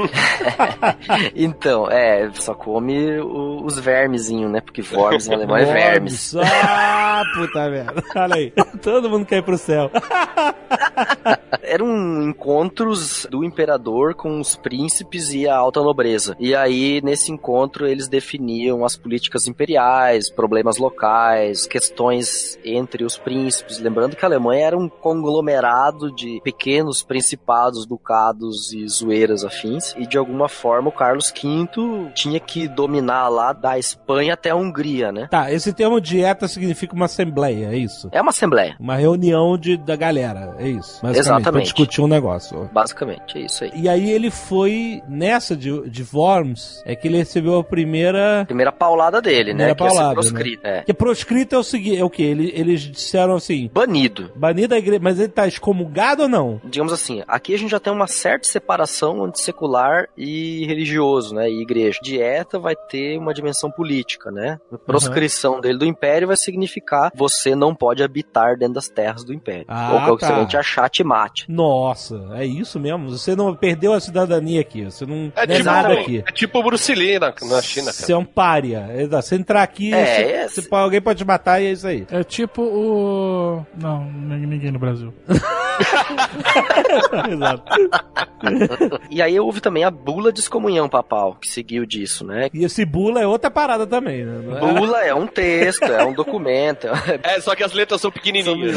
Então, é, só come o- os vermezinhos, né? Porque Worms em alemão é vermes. Ah, puta merda. Olha aí. Todo mundo quer ir pro céu. Eram encontros do imperador com os príncipes e a alta nobreza. E aí, nesse encontro, eles definiam as políticas imperiais, problemas locais, questões entre os príncipes. Lembrando que a Alemanha era um conglomerado de pequenos principados, ducados e zoeiras afins. E de alguma forma, o Carlos V tinha que dominar lá da Espanha até a Hungria, né? Tá, esse termo dieta significa uma assembleia, é isso? É uma assembleia. Uma reunião de, da galera, é isso? Exatamente. Pra discutir um negócio. Basicamente, é isso aí. E aí ele foi nessa de, de Worms, é que ele recebeu a primeira. Primeira paulada dele, Primeira né? Que ia ser paulada, proscrito. É. Que proscrito é o seguinte, é o que? Ele, eles disseram assim, Banido. banido da igreja, mas ele tá excomungado ou não? Digamos assim, aqui a gente já tem uma certa separação entre secular e religioso, né? E igreja. Dieta vai ter uma dimensão política, né? A proscrição dele do império vai significar você não pode habitar dentro das terras do império. Ah, Ou que é o que tá. a te mate. Nossa, é isso mesmo? Você não perdeu a cidadania aqui, você não É não é tipo, nada aqui. é tipo o Bruce Lee na, na China, Você cara. é um pária. Você entrar aqui, É, você- é- você alguém pode te matar e é isso aí. É tipo o. Não, ninguém ninguém no Brasil. Exato. E aí houve também a bula de excomunhão papal, que seguiu disso, né? E esse bula é outra parada também, né? É- Bula é um texto, é um documento. É, só que as letras são pequenininhas.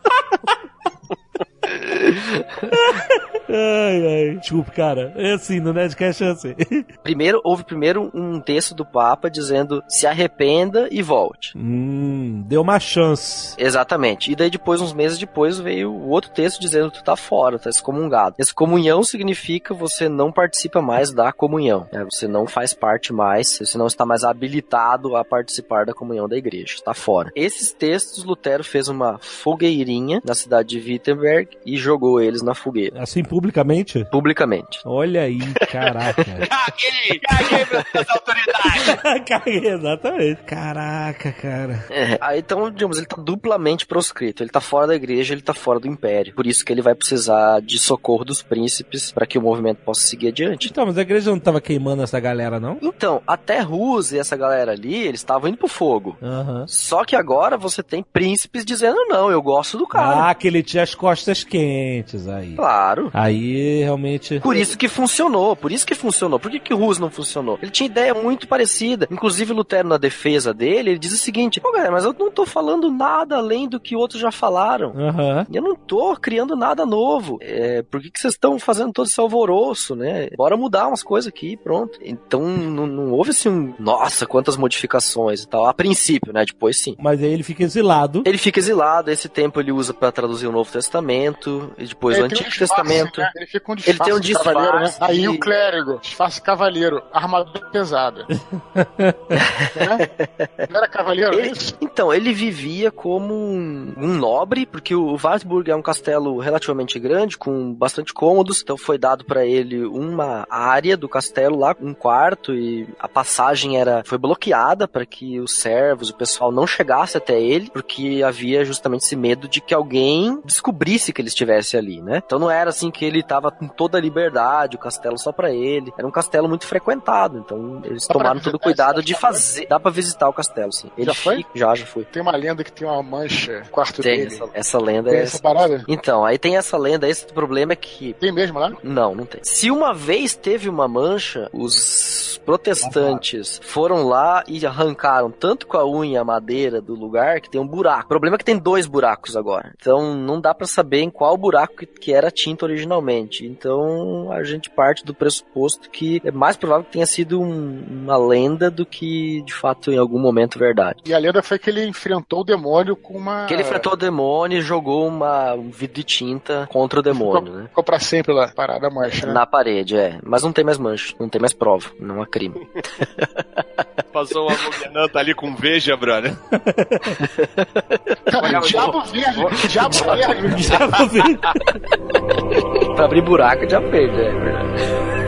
Ai, ai. Desculpa, cara. É assim, no Nerdcast é assim. Primeiro, houve primeiro um texto do Papa dizendo se arrependa e volte. hum, deu uma chance. Exatamente. E daí depois, uns meses depois, veio o outro texto dizendo tu tá fora, tá excomungado. Excomunhão significa você não participa mais da comunhão. né? Você não faz parte mais, você não está mais habilitado a participar da comunhão da igreja. Tá fora. Esses textos, Lutero fez uma fogueirinha na cidade de Wittenberg e jogou eles na fogueira. Assim, publicamente? Publicamente. Olha aí, caraca. Caguei! Caguei pra essas autoridades! Caguei, Exatamente. Caraca, cara. É, aí então, digamos, ele tá duplamente proscrito. Ele tá fora da igreja, ele tá fora do império. Por isso que ele vai precisar de socorro dos príncipes para que o movimento possa seguir adiante. Então, mas a igreja não tava queimando essa galera, não? Então, até Rus e essa galera ali, eles estavam indo pro fogo. Aham. Só que agora você tem príncipes dizendo não, eu gosto do cara. Ah, que ele tinha as costas quentes aí. Claro. Aí, realmente... Por isso que funcionou, por isso que funcionou. Por que, que o Rus não funcionou? Ele tinha ideia muito parecida. Inclusive, Lutero, na defesa dele, ele diz o seguinte: Pô, galera, mas eu não tô falando nada além do que outros já falaram. Aham. Eu não tô criando nada novo. É, por que, que vocês estão fazendo todo esse alvoroço, né? Bora mudar umas coisas aqui, pronto. Então não, não houve assim um. Nossa, quantas modificações e tal. A princípio, né? Depois sim. Mas aí ele fica exilado. Ele fica exilado, esse tempo ele usa pra traduzir o Novo Testamento, e depois Ele o tem um Antigo disfarce, Testamento. né? Ele fica um disfarce Ele tem um de cavaleiro, né? disfarce. Aí o clérigo, disfarce cavaleiro, armadura pesada. Né? Não era cavaleiro? Ele- é isso? então, ele vivia como um, um nobre, porque o Wartburg é um castelo relativamente grande, com bastante cômodos, então foi dado pra ele uma área do castelo lá, um quarto, e a passagem era foi bloqueada para que os servos, o pessoal não chegasse até ele, porque havia justamente esse medo de que alguém descobrisse que ele estivesse ali, né? Então não era assim que ele tava com toda a liberdade, o castelo só pra ele. Era um castelo muito frequentado, então eles Dá tomaram todo o cuidado de fazer. Dá pra visitar o castelo, sim. Ele Já foi? fica- Já, já foi. Tem uma lenda que tem uma mancha no quarto Tem dele. essa, essa lenda. Tem é essa parada? Então, aí tem essa lenda, esse problema é que. Tem mesmo lá? Não, não tem. Se uma vez teve uma mancha, os protestantes foram lá e arrancaram tanto com a unha a madeira do lugar que tem um buraco. O problema é que tem dois buracos agora. Então não dá pra saber em qual buraco que, que era a tinta originalmente. Então a gente parte do pressuposto que é mais provável que tenha sido um- uma lenda do que de fato em algum momento verdade. E a lenda foi que ele enfrentou o demônio com uma. Que ele enfrentou o demônio e jogou uma, um vidro de tinta contra o demônio, né? Ficou pra sempre lá, parada a mancha, né? Na parede, é. Mas não tem mais mancha, não tem mais prova, não há crime. Passou uma governanta ali com veja, brother. Diabo verde! Diabo verde! Já vou ver. pra abrir buraco já perde, é verdade.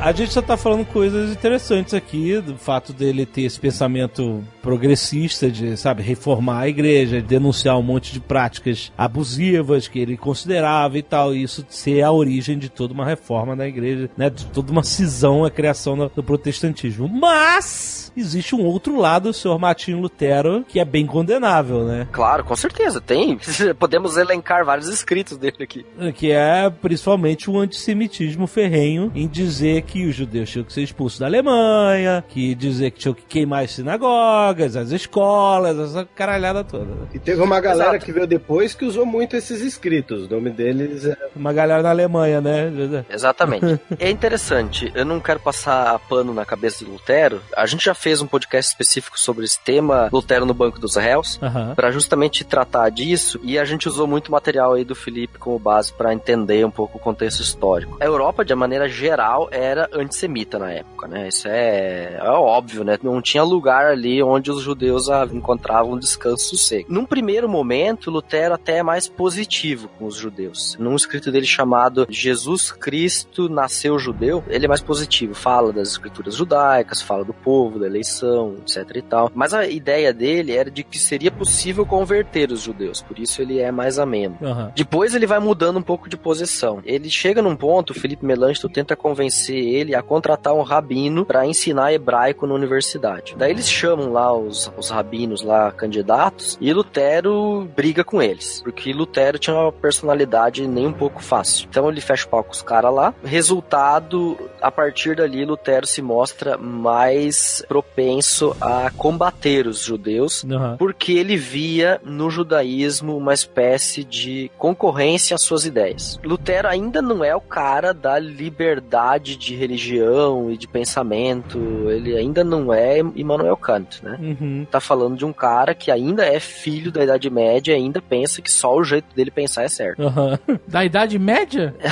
A gente só tá falando coisas interessantes aqui, do fato dele ter esse pensamento progressista de, sabe, reformar a igreja, denunciar um monte de práticas abusivas que ele considerava e tal, e isso ser a origem de toda uma reforma da igreja, né, de toda uma cisão, a criação do, do protestantismo. Mas existe um outro lado, o senhor Martinho Lutero, que é bem condenável, né? Claro, com certeza, tem. Podemos elencar vários escritos dele aqui. que é principalmente o antissemitismo ferrenho em dizer que os judeus tinham que ser expulsos da Alemanha, que dizer que tinham que queimar as sinagogas, as escolas, essa caralhada toda. né? E teve uma galera Exato. que veio depois que usou muito esses escritos. O nome deles é Uma galera na Alemanha, né? Exatamente. é interessante, eu não quero passar pano na cabeça de Lutero. A gente já fez um podcast específico sobre esse tema, Lutero no Banco dos Réus. Aham. Pra justamente tratar disso, e a gente usou muito material aí do Felipe como base pra entender um pouco o contexto histórico. A Europa, de maneira geral, era antissemita na época, né? Isso é, é óbvio, né? Não tinha lugar ali onde os judeus encontravam descanso sossego. Num primeiro momento, Lutero até é mais positivo com os judeus. Num escrito dele chamado Jesus Cristo Nasceu Judeu, ele é mais positivo, fala das escrituras judaicas, fala do povo, da eleição, etc e tal. Mas a ideia dele era de que seria possível converter os judeus, por isso ele é mais ameno. Aham. Depois ele vai mudando um pouco de posição. Ele chega num ponto, o Felipe Melanchthon tenta convencer ele a contratar um rabino para ensinar hebraico na universidade. Daí eles chamam lá os, os rabinos lá candidatos e Lutero briga com eles, porque Lutero tinha uma personalidade nem um pouco fácil. Então ele fecha o pau com os caras lá. Resultado, a partir dali Lutero se mostra mais propenso a combater os judeus Aham. porque ele via no judaísmo uma espécie de concorrência às suas ideias. Lutero ainda não é o cara da liberdade de religião e de pensamento, ele ainda não é Immanuel Kant, né? Uhum. Tá falando de um cara que ainda é filho da Idade Média e ainda pensa que só o jeito dele pensar é certo. Aham. Da Idade Média?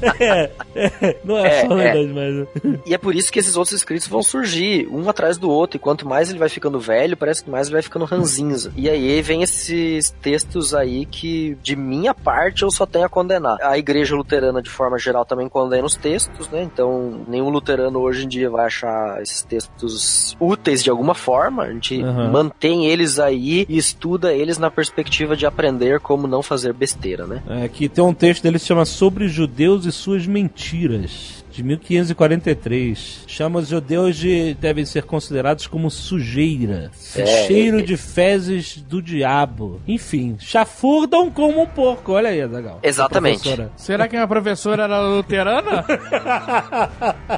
É, é, não é, É, só é. verdade, mas. E é por isso que esses outros escritos vão surgir, um atrás do outro. E quanto mais ele vai ficando velho, parece que mais ele vai ficando ranzinza. E aí vem esses textos aí que, de minha parte, eu só tenho a condenar. A igreja luterana, de forma geral, também condena os textos, né? Então, nenhum luterano hoje em dia vai achar esses textos úteis de alguma forma. A gente Aham. mantém eles aí e estuda eles na perspectiva de aprender como não fazer besteira, né? É, que tem um texto dele que se chama Sobre Judeus e Suas Mentiras. De 1543. Chama os judeus de. devem ser considerados como sujeira. É, cheiro é, de fezes do diabo. Enfim, chafurdam como um porco. Olha aí, Azaghal. Exatamente. Será que a professora era luterana?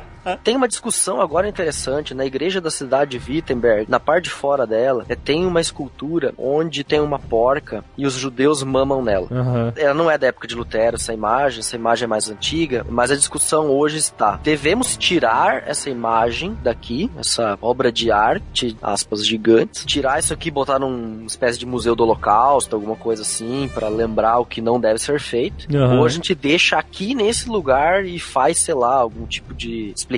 Tem uma discussão agora interessante na igreja da cidade de Wittenberg, na parte de fora dela, é, tem uma escultura onde tem uma porca e os judeus mamam nela. Aham. Ela não é da época de Lutero, essa imagem, essa imagem é mais antiga, mas a discussão hoje está: devemos tirar essa imagem daqui, essa obra de arte, aspas gigantes, tirar isso aqui e botar numa espécie de museu do Holocausto, alguma coisa assim, para lembrar o que não deve ser feito. Aham. Ou a gente deixa aqui nesse lugar e faz, sei lá, algum tipo de explicação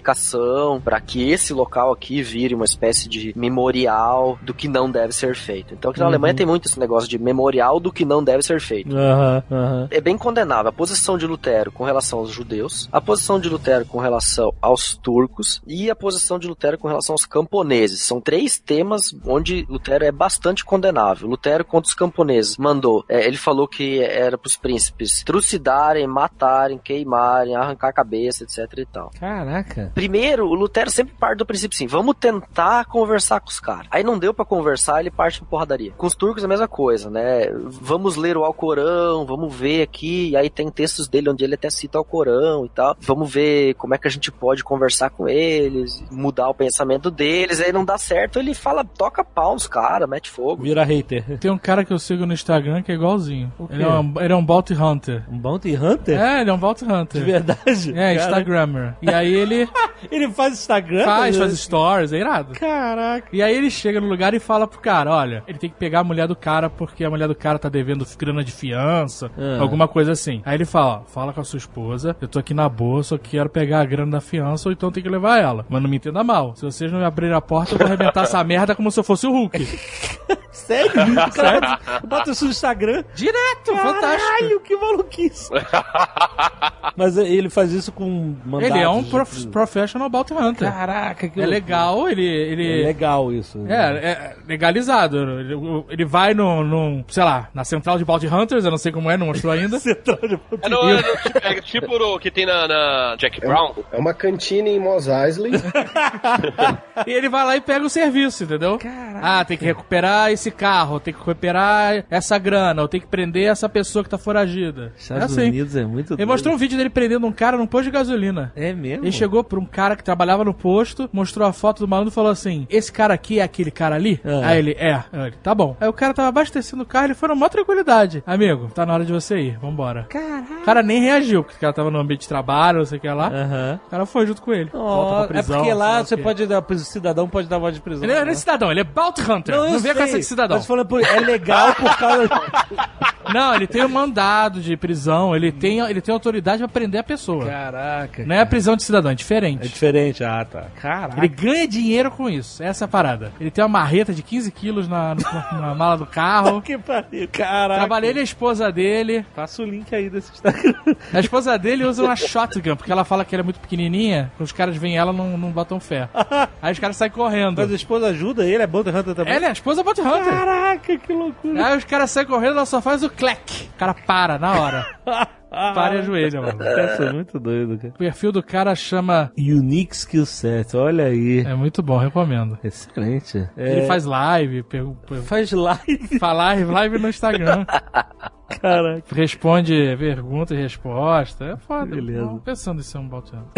para que esse local aqui vire uma espécie de memorial do que não deve ser feito. Então aqui na Uhum. Alemanha tem muito esse negócio de memorial do que não deve ser feito. Aham, aham. É bem condenável a posição de Lutero com relação aos judeus, a posição de Lutero com relação aos turcos e a posição de Lutero com relação aos camponeses. São três temas onde Lutero é bastante condenável. Lutero contra os camponeses mandou, é, ele falou que era para os príncipes trucidarem, matarem, queimarem, arrancar a cabeça, etc e tal. Caraca. Primeiro, o Lutero sempre parte do princípio assim, vamos tentar conversar com os caras. Aí não deu pra conversar, ele parte pra porradaria. Com os turcos a mesma coisa, né? Vamos ler o Alcorão, vamos ver aqui, e aí tem textos dele onde ele até cita o Alcorão e tal. Vamos ver como é que a gente pode conversar com eles, mudar o pensamento deles. Aí não dá certo, ele fala, toca pau nos caras, mete fogo. Vira hater. Tem um cara que eu sigo no Instagram que é igualzinho. Ele é um, ele é um bounty hunter. Um Bounty Hunter? É, ele é um bounty De hunter. verdade? É, Cara, Instagrammer. E aí ele Ele faz Instagram? faz, faz stories, é irado. Caraca. E aí ele chega no lugar e fala pro cara, olha, ele tem que pegar a mulher do cara porque a mulher do cara tá devendo grana de fiança, Ah. alguma coisa assim. Aí ele fala, ó, fala com a sua esposa, eu tô aqui na boa, só quero pegar a grana da fiança ou então tem que levar ela. Mas não me entenda mal, se vocês não me abrirem a porta, eu vou arrebentar essa merda como se eu fosse o Hulk. Sério? O cara bota isso no Instagram. Direto, fantástico. Caralho, que maluquice. Mas ele faz isso com mandados. Ele é um de- prof- professional bounty hunter. Caraca, que É legal, ele... ele... É legal isso. É, é legalizado. Ele, ele vai no, no, sei lá, na central de Bounty Hunters, eu não sei como é, não mostrou ainda. Central de É, no- é no- tipo- é tipo o que tem na, na Jack Brown. É uma cantina em Mos Eisley. E ele vai lá e pega o serviço, entendeu? Ah, tem que recuperar esse carro, tem que recuperar essa grana, ou tem que prender essa pessoa que tá foragida. é Estados assim. Unidos é muito Ele mostrou um vídeo dele prendendo um cara num posto de gasolina. É mesmo? Ele chegou pra um cara que trabalhava no posto, mostrou a foto do malandro e falou assim: Esse cara aqui é aquele cara ali? Ah. Aí ele, é. Aí ele, tá bom. Aí o cara tava abastecendo o carro, ele foi numa tranquilidade. Amigo, tá na hora de você ir, vambora. Caraca. O cara nem reagiu, porque o cara tava no ambiente de trabalho, não sei o que lá. Aham. O cara foi junto com ele. Pra prisão, é porque lá você pode dar, o cidadão pode dar voz de prisão. Ele não né? é cidadão, ele é Bounty Hunter. Não, eu vem com sei. essa de cidadão. Mas falando por, é legal por causa. Não, ele tem um mandado de prisão, ele tem, ele tem autoridade pra prender a pessoa. Caraca. Não é a prisão de cidadão, é diferente. É diferente, ah tá. Caraca. Ele ganha dinheiro com isso, essa é a parada. Ele tem uma marreta de 15 quilos na, na, na mala do carro. Que pariu. Caraca. Trabalhei ele e a esposa dele. Passa o link aí desse Instagram. A esposa dele usa uma shotgun, porque ela fala que ela é muito pequenininha. Quando os caras veem ela, não, não botam fé. Aí os caras saem correndo. Mas a esposa ajuda ele, é Bounty Hunter também. Ela é a esposa Bounty Hunter. Caraca, que loucura. Aí os caras saem correndo, ela só faz o clack. O cara para na hora. Para e ajoelha, mano. Essa é muito doido, cara. O perfil do cara chama. Unique Skill Set, olha aí. É muito bom, recomendo. Excelente. É, Ele faz live, pergu- faz live, faz live, live no Instagram. caraca. Responde pergunta e resposta. É foda. Beleza. Tô pensando em ser um Baltiano.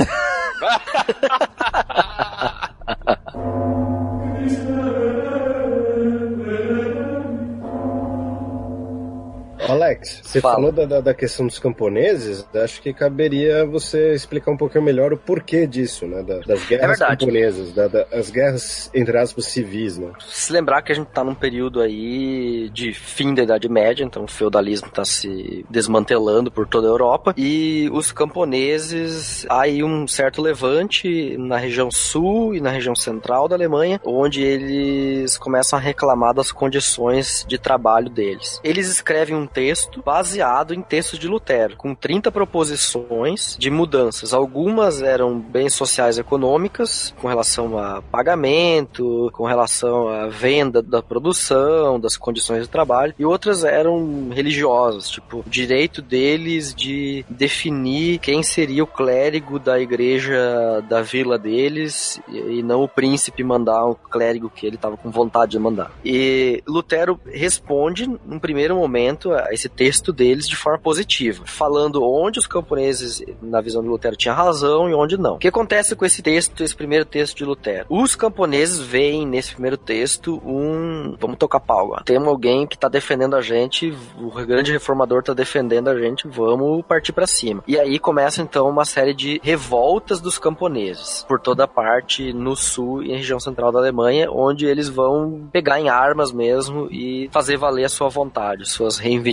Alex, você Fala. falou da, da, da questão dos camponeses, acho que caberia você explicar um pouquinho melhor o porquê disso, né? da- das guerras verdade. camponesas, da, da- as guerras, entre aspas, civis, né? Se lembrar que a gente tá num período aí de fim da Idade Média, então o feudalismo tá se desmantelando por toda a Europa e os camponeses, há aí um certo levante na região sul e na região central da Alemanha, onde eles começam a reclamar das condições de trabalho deles. Eles escrevem um texto baseado em textos de Lutero, com 30 proposições de mudanças. Algumas eram bem sociais e econômicas, com relação a pagamento, com relação à venda da produção, das condições de trabalho, e outras eram religiosas, tipo, o direito deles de definir quem seria o clérigo da igreja da vila deles e não o príncipe mandar o clérigo que ele estava com vontade de mandar. E Lutero responde, num primeiro momento, esse texto deles de forma positiva, falando onde os camponeses, na visão de Lutero, tinham razão e onde não. O que acontece com esse texto, esse primeiro texto de Lutero? Os camponeses veem nesse primeiro texto um. Vamos tocar pau agora. Tem alguém que está defendendo a gente, o grande reformador está defendendo a gente, vamos partir para cima. E aí começa então uma série de revoltas dos camponeses por toda parte no sul e região central da Alemanha, onde eles vão pegar em armas mesmo e fazer valer a sua vontade, suas reivindicações.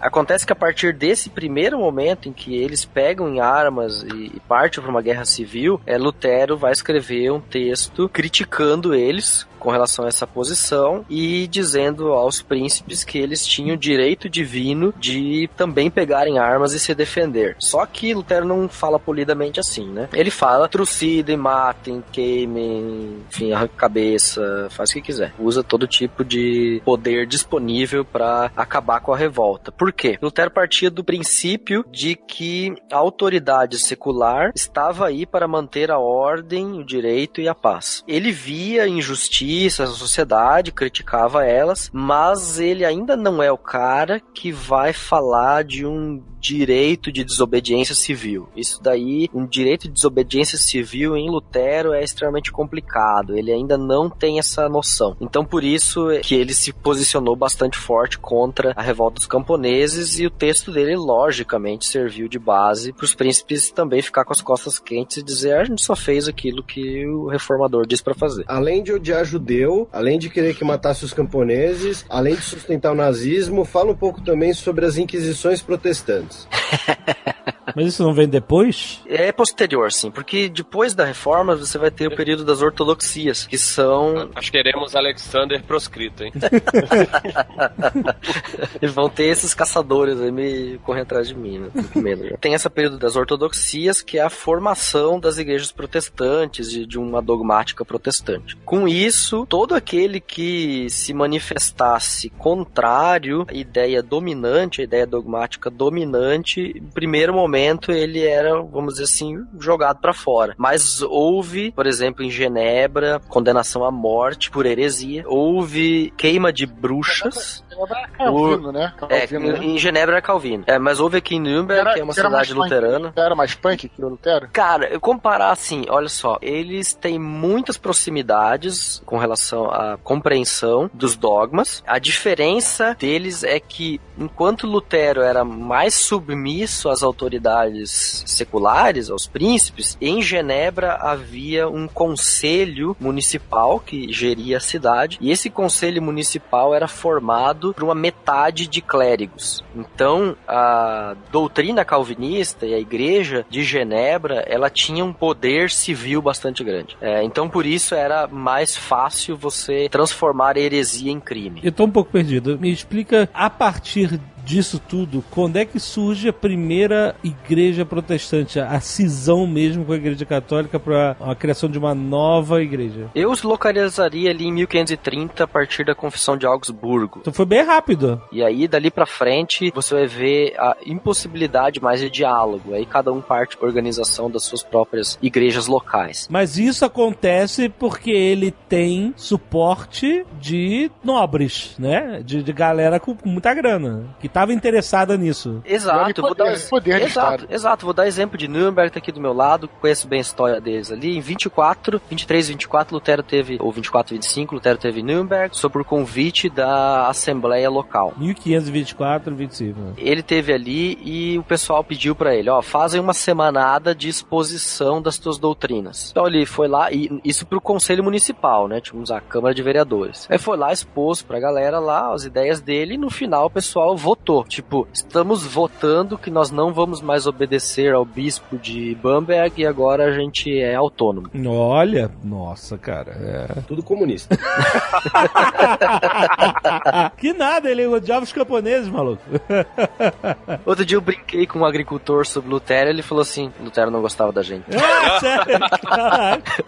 Acontece que a partir desse primeiro momento em que eles pegam em armas e, e partem para uma guerra civil, é, Lutero vai escrever um texto criticando eles com relação a essa posição e dizendo aos príncipes que eles tinham direito divino de também pegarem armas e se defender. Só que Lutero não fala polidamente assim, né? Ele fala trucidem, matem, queimem, enfim, arranca a cabeça, faz o que quiser. Usa todo tipo de poder disponível para acabar com a revolta. Por quê? Lutero partia do princípio de que a autoridade secular estava aí para manter a ordem, o direito e a paz. Ele via injustiças na sociedade, criticava elas, mas ele ainda não é o cara que vai falar de um direito de desobediência civil. Isso daí, um direito de desobediência civil em Lutero é extremamente complicado. Ele ainda não tem essa noção. Então, por isso que ele se posicionou bastante forte contra a revolta dos camponeses e o texto dele, logicamente, serviu de base para os príncipes também ficar com as costas quentes e dizer "Ah, a gente só fez aquilo que o reformador disse para fazer. Além de odiar judeu, além de querer que matasse os camponeses, além de sustentar o nazismo, fala um pouco também sobre as inquisições protestantes. Mas isso não vem depois? É posterior, sim, porque depois da reforma você vai ter o período das ortodoxias, que são Nós queremos Alexander proscrito, hein? Eles vão ter esses caçadores aí me correndo atrás de mim, né? Medo. Tem esse período das ortodoxias, que é a formação das igrejas protestantes, de, de uma dogmática protestante. Com isso, todo aquele que se manifestasse contrário à ideia dominante, à ideia dogmática dominante, em primeiro momento ele era, vamos dizer assim, jogado para fora. Mas houve, por exemplo, em Genebra, condenação à morte por heresia, houve queima de bruxas. Calvino, né? É, Calvino, né? em Genebra era Calvino. É, mas houve aqui em Nürnberg, que é uma que era cidade punk, luterana. Era mais punk que o Lutero? Cara, eu comparar assim, olha só, eles têm muitas proximidades com relação à compreensão dos dogmas. A diferença deles é que, enquanto Lutero era mais submisso às autoridades seculares, aos príncipes, em Genebra havia um conselho municipal que geria a cidade, e esse conselho municipal era formado por uma metade de clérigos. Então, a doutrina calvinista e a igreja de Genebra, ela tinha um poder civil bastante grande. É, então, por isso era mais fácil você transformar heresia em crime. Eu tô um pouco perdido. Me explica, a partir disso tudo, quando é que surge a primeira igreja protestante, a cisão mesmo com a igreja católica para a criação de uma nova igreja? Eu os localizaria ali em 1530 a partir da Confissão de Augsburgo. Então foi bem rápido. E aí, dali pra frente, você vai ver a impossibilidade mais de diálogo. Aí cada um parte pra organização das suas próprias igrejas locais. Mas isso acontece porque ele tem suporte de nobres, né? De, de galera com muita grana, que tá estava interessada nisso. Exato, Vale vou dar, poder, poder de exato, exato, vou dar exemplo de Nuremberg tá aqui do meu lado, conheço bem a história deles ali. Em 24, 23 e 24, Lutero teve, ou 24 e 25, Lutero teve Nuremberg, sob por convite da Assembleia Local. 1524, 25. né? Ele teve ali e o pessoal pediu pra ele, ó, fazem uma semanada de exposição das tuas doutrinas. Então ele foi lá, e isso pro conselho municipal, né, tipo, a Câmara de Vereadores. Aí foi lá, expôs pra galera lá as ideias dele e no final o pessoal votou. Tipo, estamos votando que nós não vamos mais obedecer ao bispo de Bamberg e agora a gente é autônomo. Olha, nossa, cara. é. Tudo comunista. que nada, ele odiava os camponeses, maluco. Outro dia eu brinquei com um agricultor sobre Lutero e ele falou assim, Lutero não gostava da gente. Sério? Caraca.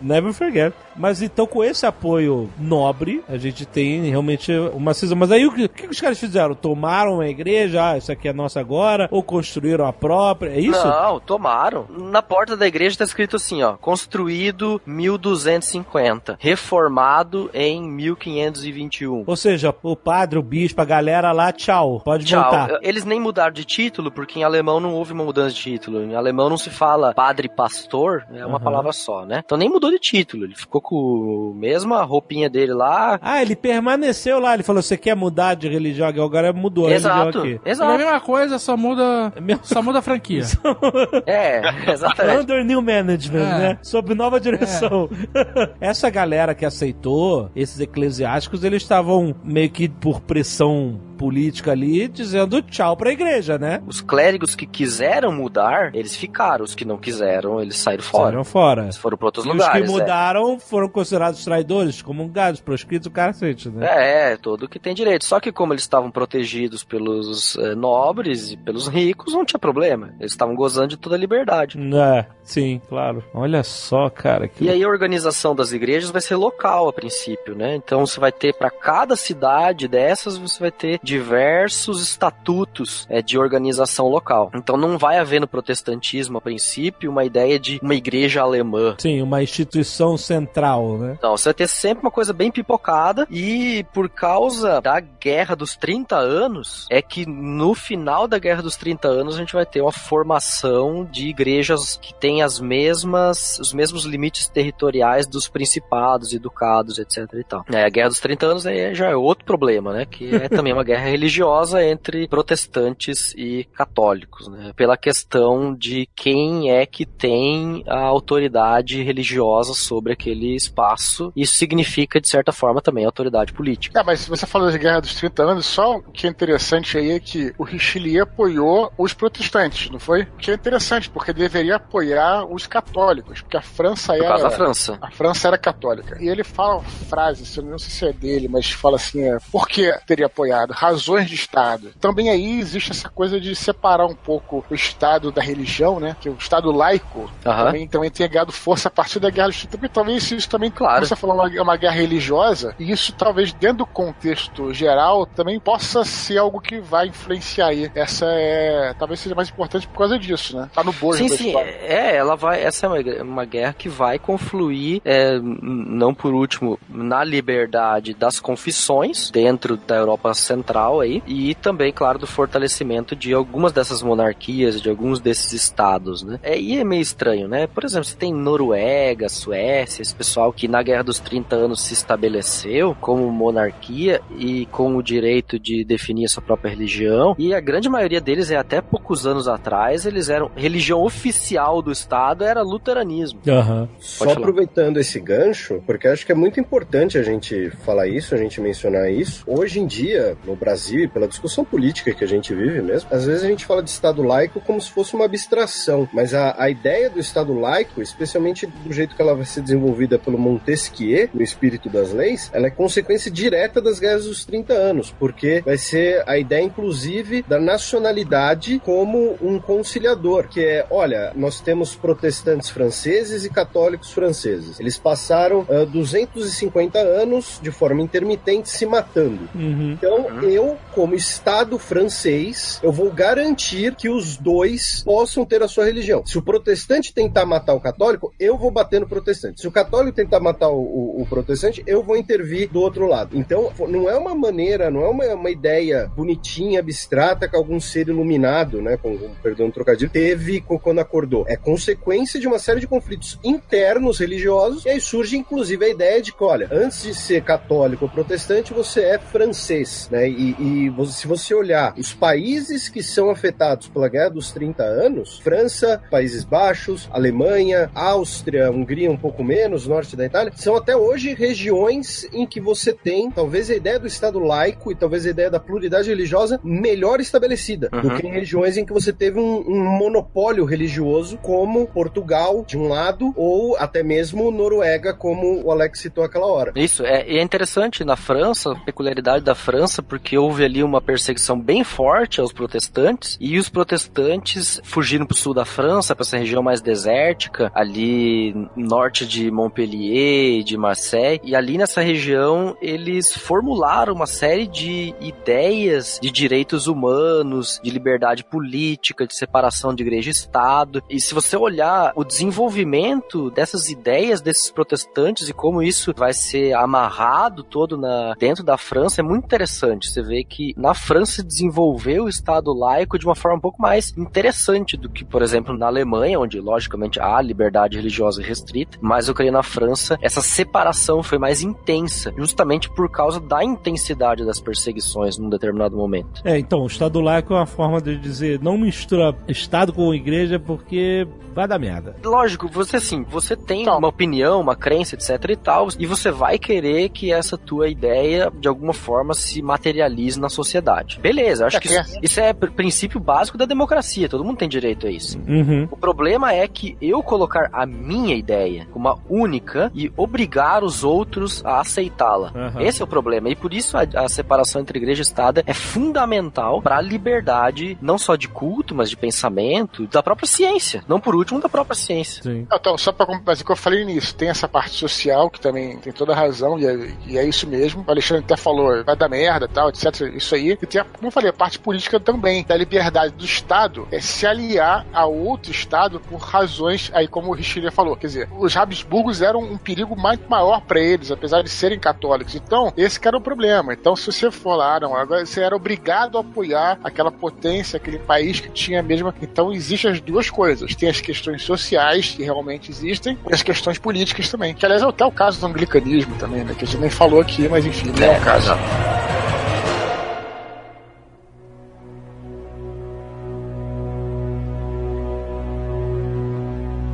Never forget. Mas então, com esse apoio nobre, a gente tem realmente uma cisão. Mas aí, o que, o que os caras fizeram? Tomaram a igreja, ah, isso aqui é nossa agora, ou construíram a própria, é isso? Não, tomaram. Na porta da igreja tá escrito assim, ó, construído 1250, reformado em 1521. Ou seja, o padre, o bispo, a galera lá, tchau, pode Tchau. voltar. Eles nem mudaram de título, porque em alemão não houve uma mudança de título. Em alemão não se fala padre pastor, é uma Aham. palavra só, né? Então nem mudou de título. Ele ficou com a mesma roupinha dele lá. Ah, ele permaneceu lá, ele falou, você quer mudar de religião? Agora mudou Exato, aqui. É a exato. mesma coisa, só muda, É só muda a franquia. É, exatamente. Under new management, É. né? Sob nova direção. Essa galera que aceitou, esses eclesiásticos, eles estavam meio que por pressão política ali, dizendo tchau pra igreja, né? Os clérigos que quiseram mudar, eles ficaram. Os que não quiseram, eles saíram fora. Saíram fora. Eles foram para outros E os lugares. que é. mudaram foram considerados traidores, comungados, proscritos, o cacete, né? É, é, todo que tem direito. Só que como eles estavam protegidos pelos eh, nobres e pelos ricos, não tinha problema. Eles estavam gozando de toda a liberdade. É, sim, claro. Olha só, cara. Que... E aí a organização das igrejas vai ser local a princípio, né? Então você vai ter para cada cidade dessas você vai ter diversos estatutos eh, de organização local. Então não vai haver no protestantismo a princípio uma ideia de uma igreja alemã. Sim, uma instituição central, né? Não, você vai ter sempre uma coisa bem pipocada e por causa da Guerra dos 30 anos, é que no final da Guerra dos 30 anos a gente vai ter uma formação de igrejas que têm as mesmas, os mesmos limites territoriais dos principados e ducados, etc e tal. É, a Guerra dos 30 anos aí já é outro problema, né? Que é também uma guerra religiosa entre protestantes e católicos, né? Pela questão de quem é que tem a autoridade religiosa sobre aquele espaço. Isso significa, de certa forma, também autoridade política. É, mas você falou de Guerra dos 30 anos, só o que é interessante aí é que o Richelieu apoiou os protestantes, não foi? O que é interessante, porque deveria apoiar os católicos, porque a França Por era... da França. A França era católica. E ele fala uma frase, se eu não sei se é dele, mas fala assim: é, por que teria apoiado? Razões de Estado. Também aí existe essa coisa de separar um pouco o Estado da religião, né? Que o Estado laico Aham. também, também tem ganhado força a partir da guerra dos 30. Porque talvez isso também, Claro. você falou, uma, uma guerra religiosa, e isso talvez dentro do contexto geral também possa ser algo que vai influenciar aí. Essa é. Talvez seja mais importante por causa disso, né? Tá no bojo Sim, da sim, história. é, ela vai. Essa é uma, uma guerra que vai confluir, é, não por último, na liberdade das confissões dentro da Europa Central aí, e também, claro, do fortalecimento de algumas dessas monarquias, de alguns desses estados, né? É, e é meio estranho, né? Por exemplo, você tem Noruega, Suécia, esse pessoal que na Guerra dos 30 anos se estabeleceu como monarquia e com o direito de definir a sua própria religião, e a grande maioria deles é até poucos anos atrás, eles eram religião oficial do estado era luteranismo. Aham. Só falar. aproveitando esse gancho, porque acho que é muito importante a gente falar isso, a gente mencionar isso. Hoje em dia, no Brasil, e pela discussão política que a gente vive mesmo, às vezes a gente fala de Estado laico como se fosse uma abstração, mas a, a ideia do Estado laico, especialmente do jeito que ela vai ser desenvolvida pelo Montesquieu, no espírito das leis, ela é consequência direta das guerras dos 30 anos, porque vai ser a ideia, inclusive, da nacionalidade como um conciliador, que é, olha, nós temos protestantes franceses e católicos franceses. Eles passaram ah, 250 anos de forma intermitente se matando. Uhum. Então, Uhum. eu, como Estado francês, eu vou garantir que os dois possam ter a sua religião. Se o protestante tentar matar o católico, eu vou bater no protestante. Se o católico tentar matar o, o- o protestante, eu vou intervir do outro lado. Então, não é uma maneira, não é uma, uma ideia bonitinha, abstrata, que algum ser iluminado, né, com, com perdão do trocadilho, teve quando acordou. É consequência de uma série de conflitos internos religiosos, e aí surge inclusive a ideia de que, olha, antes de ser católico ou protestante, você é francês, né? E, e se você olhar os países que são afetados pela Guerra dos 30 anos, França, Países Baixos, Alemanha, Áustria, Hungria um pouco menos, norte da Itália, são até hoje regiões em que você tem talvez a ideia do Estado laico e talvez a ideia da pluralidade religiosa melhor estabelecida do Uhum. que em regiões em que você teve um, um monopólio religioso, como Portugal, de um lado, ou até mesmo Noruega, como o Alex citou aquela hora. Isso, é, é interessante na França, peculiaridade da França, porque houve ali uma perseguição bem forte aos protestantes, e os protestantes fugiram para o sul da França, para essa região mais desértica, ali norte de Montpellier, de Marseille, e ali nessa região eles formularam uma série de ideias de direitos humanos, de liberdade política, de separação de igreja e Estado. E se você olhar o desenvolvimento dessas ideias desses protestantes e como isso vai ser amarrado todo na, dentro da França é muito interessante. Você vê que na França se desenvolveu o Estado laico de uma forma um pouco mais interessante do que, por exemplo, na Alemanha, onde logicamente há liberdade religiosa restrita, mas eu creio na França essa separação foi mais intensa, justamente por causa da intensidade das perseguições num determinado momento. É, então, o Estado laico é uma forma de dizer não mistura Estado com igreja porque vai dar merda. Lógico, você assim, você tem Então. uma opinião, uma crença, etc e tal, e você vai querer que essa tua ideia, de alguma forma, se materialize na sociedade. Beleza, acho É que que isso, isso é pr- princípio básico da democracia, todo mundo tem direito a isso. Uhum. O problema é que eu colocar a minha ideia como uma única e obrigar os outros a aceitá-la. Aham. Esse é o problema. E por isso a, a separação entre igreja e Estado é fundamental para a liberdade, não só de culto, mas de pensamento, da própria ciência. Não por último, da própria ciência. Sim. Então, só pra mas o que eu falei nisso, tem essa parte social que também tem toda a razão, e é, e é isso mesmo. O Alexandre até falou, vai dar merda tal, etc. Isso aí. E tem, a, como eu falei, a parte política também, da liberdade do Estado é se aliar a outro Estado por razões, aí como o Richelieu falou, quer dizer, os Habsburgos eram um perigo muito maior para eles, apesar de serem católicos. Então, esse que era o problema. Então, se você for lá, não, agora você era obrigado a apoiar aquela potência, aquele país que tinha a mesma. Então, existem as duas coisas. Tem as questões sociais, que realmente existem, e as questões políticas também. Que, aliás, é até o caso do anglicanismo também, né? Que a gente nem falou aqui, mas enfim, não é, o caso.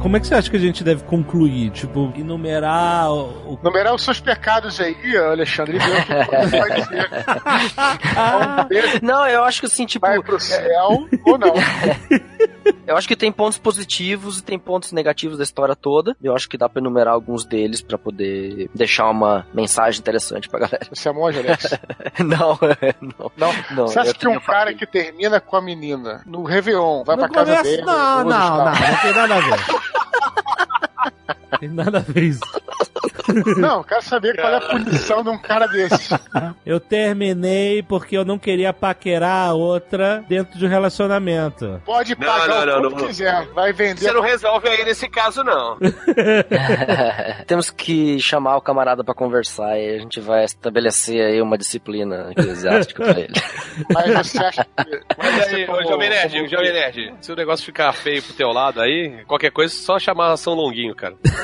Como é que você acha que a gente deve concluir? Tipo, enumerar o. o- Numerar os seus pecados aí, Alexandre, Não, eu acho que assim, tipo, vai pro céu ou não. eu acho que tem pontos positivos e tem pontos negativos da história toda. Eu acho que dá pra enumerar alguns deles pra poder deixar uma mensagem interessante pra galera. Você é monge, Alex? Não, não. Não. não Você acha que um cara família. que termina com a menina no Réveillon vai Não pra casa dele? Não, não, não, carros? não tem nada a ver. tem nada a ver isso. Não, eu quero saber qual é a punição de um cara desse. Eu terminei porque eu não queria paquerar a outra dentro de um relacionamento. Pode Não, pagar não, o não, quiser. Vai vender. Você não resolve aí nesse caso, não. Temos que chamar o camarada pra conversar e a gente vai estabelecer aí uma disciplina eclesiástica pra ele. Mas você acha que. Mas aí, ô, Jovem Nerd, Jovem Nerd, se o negócio ficar feio pro teu lado aí, qualquer coisa, só chamar São Longuinho, cara.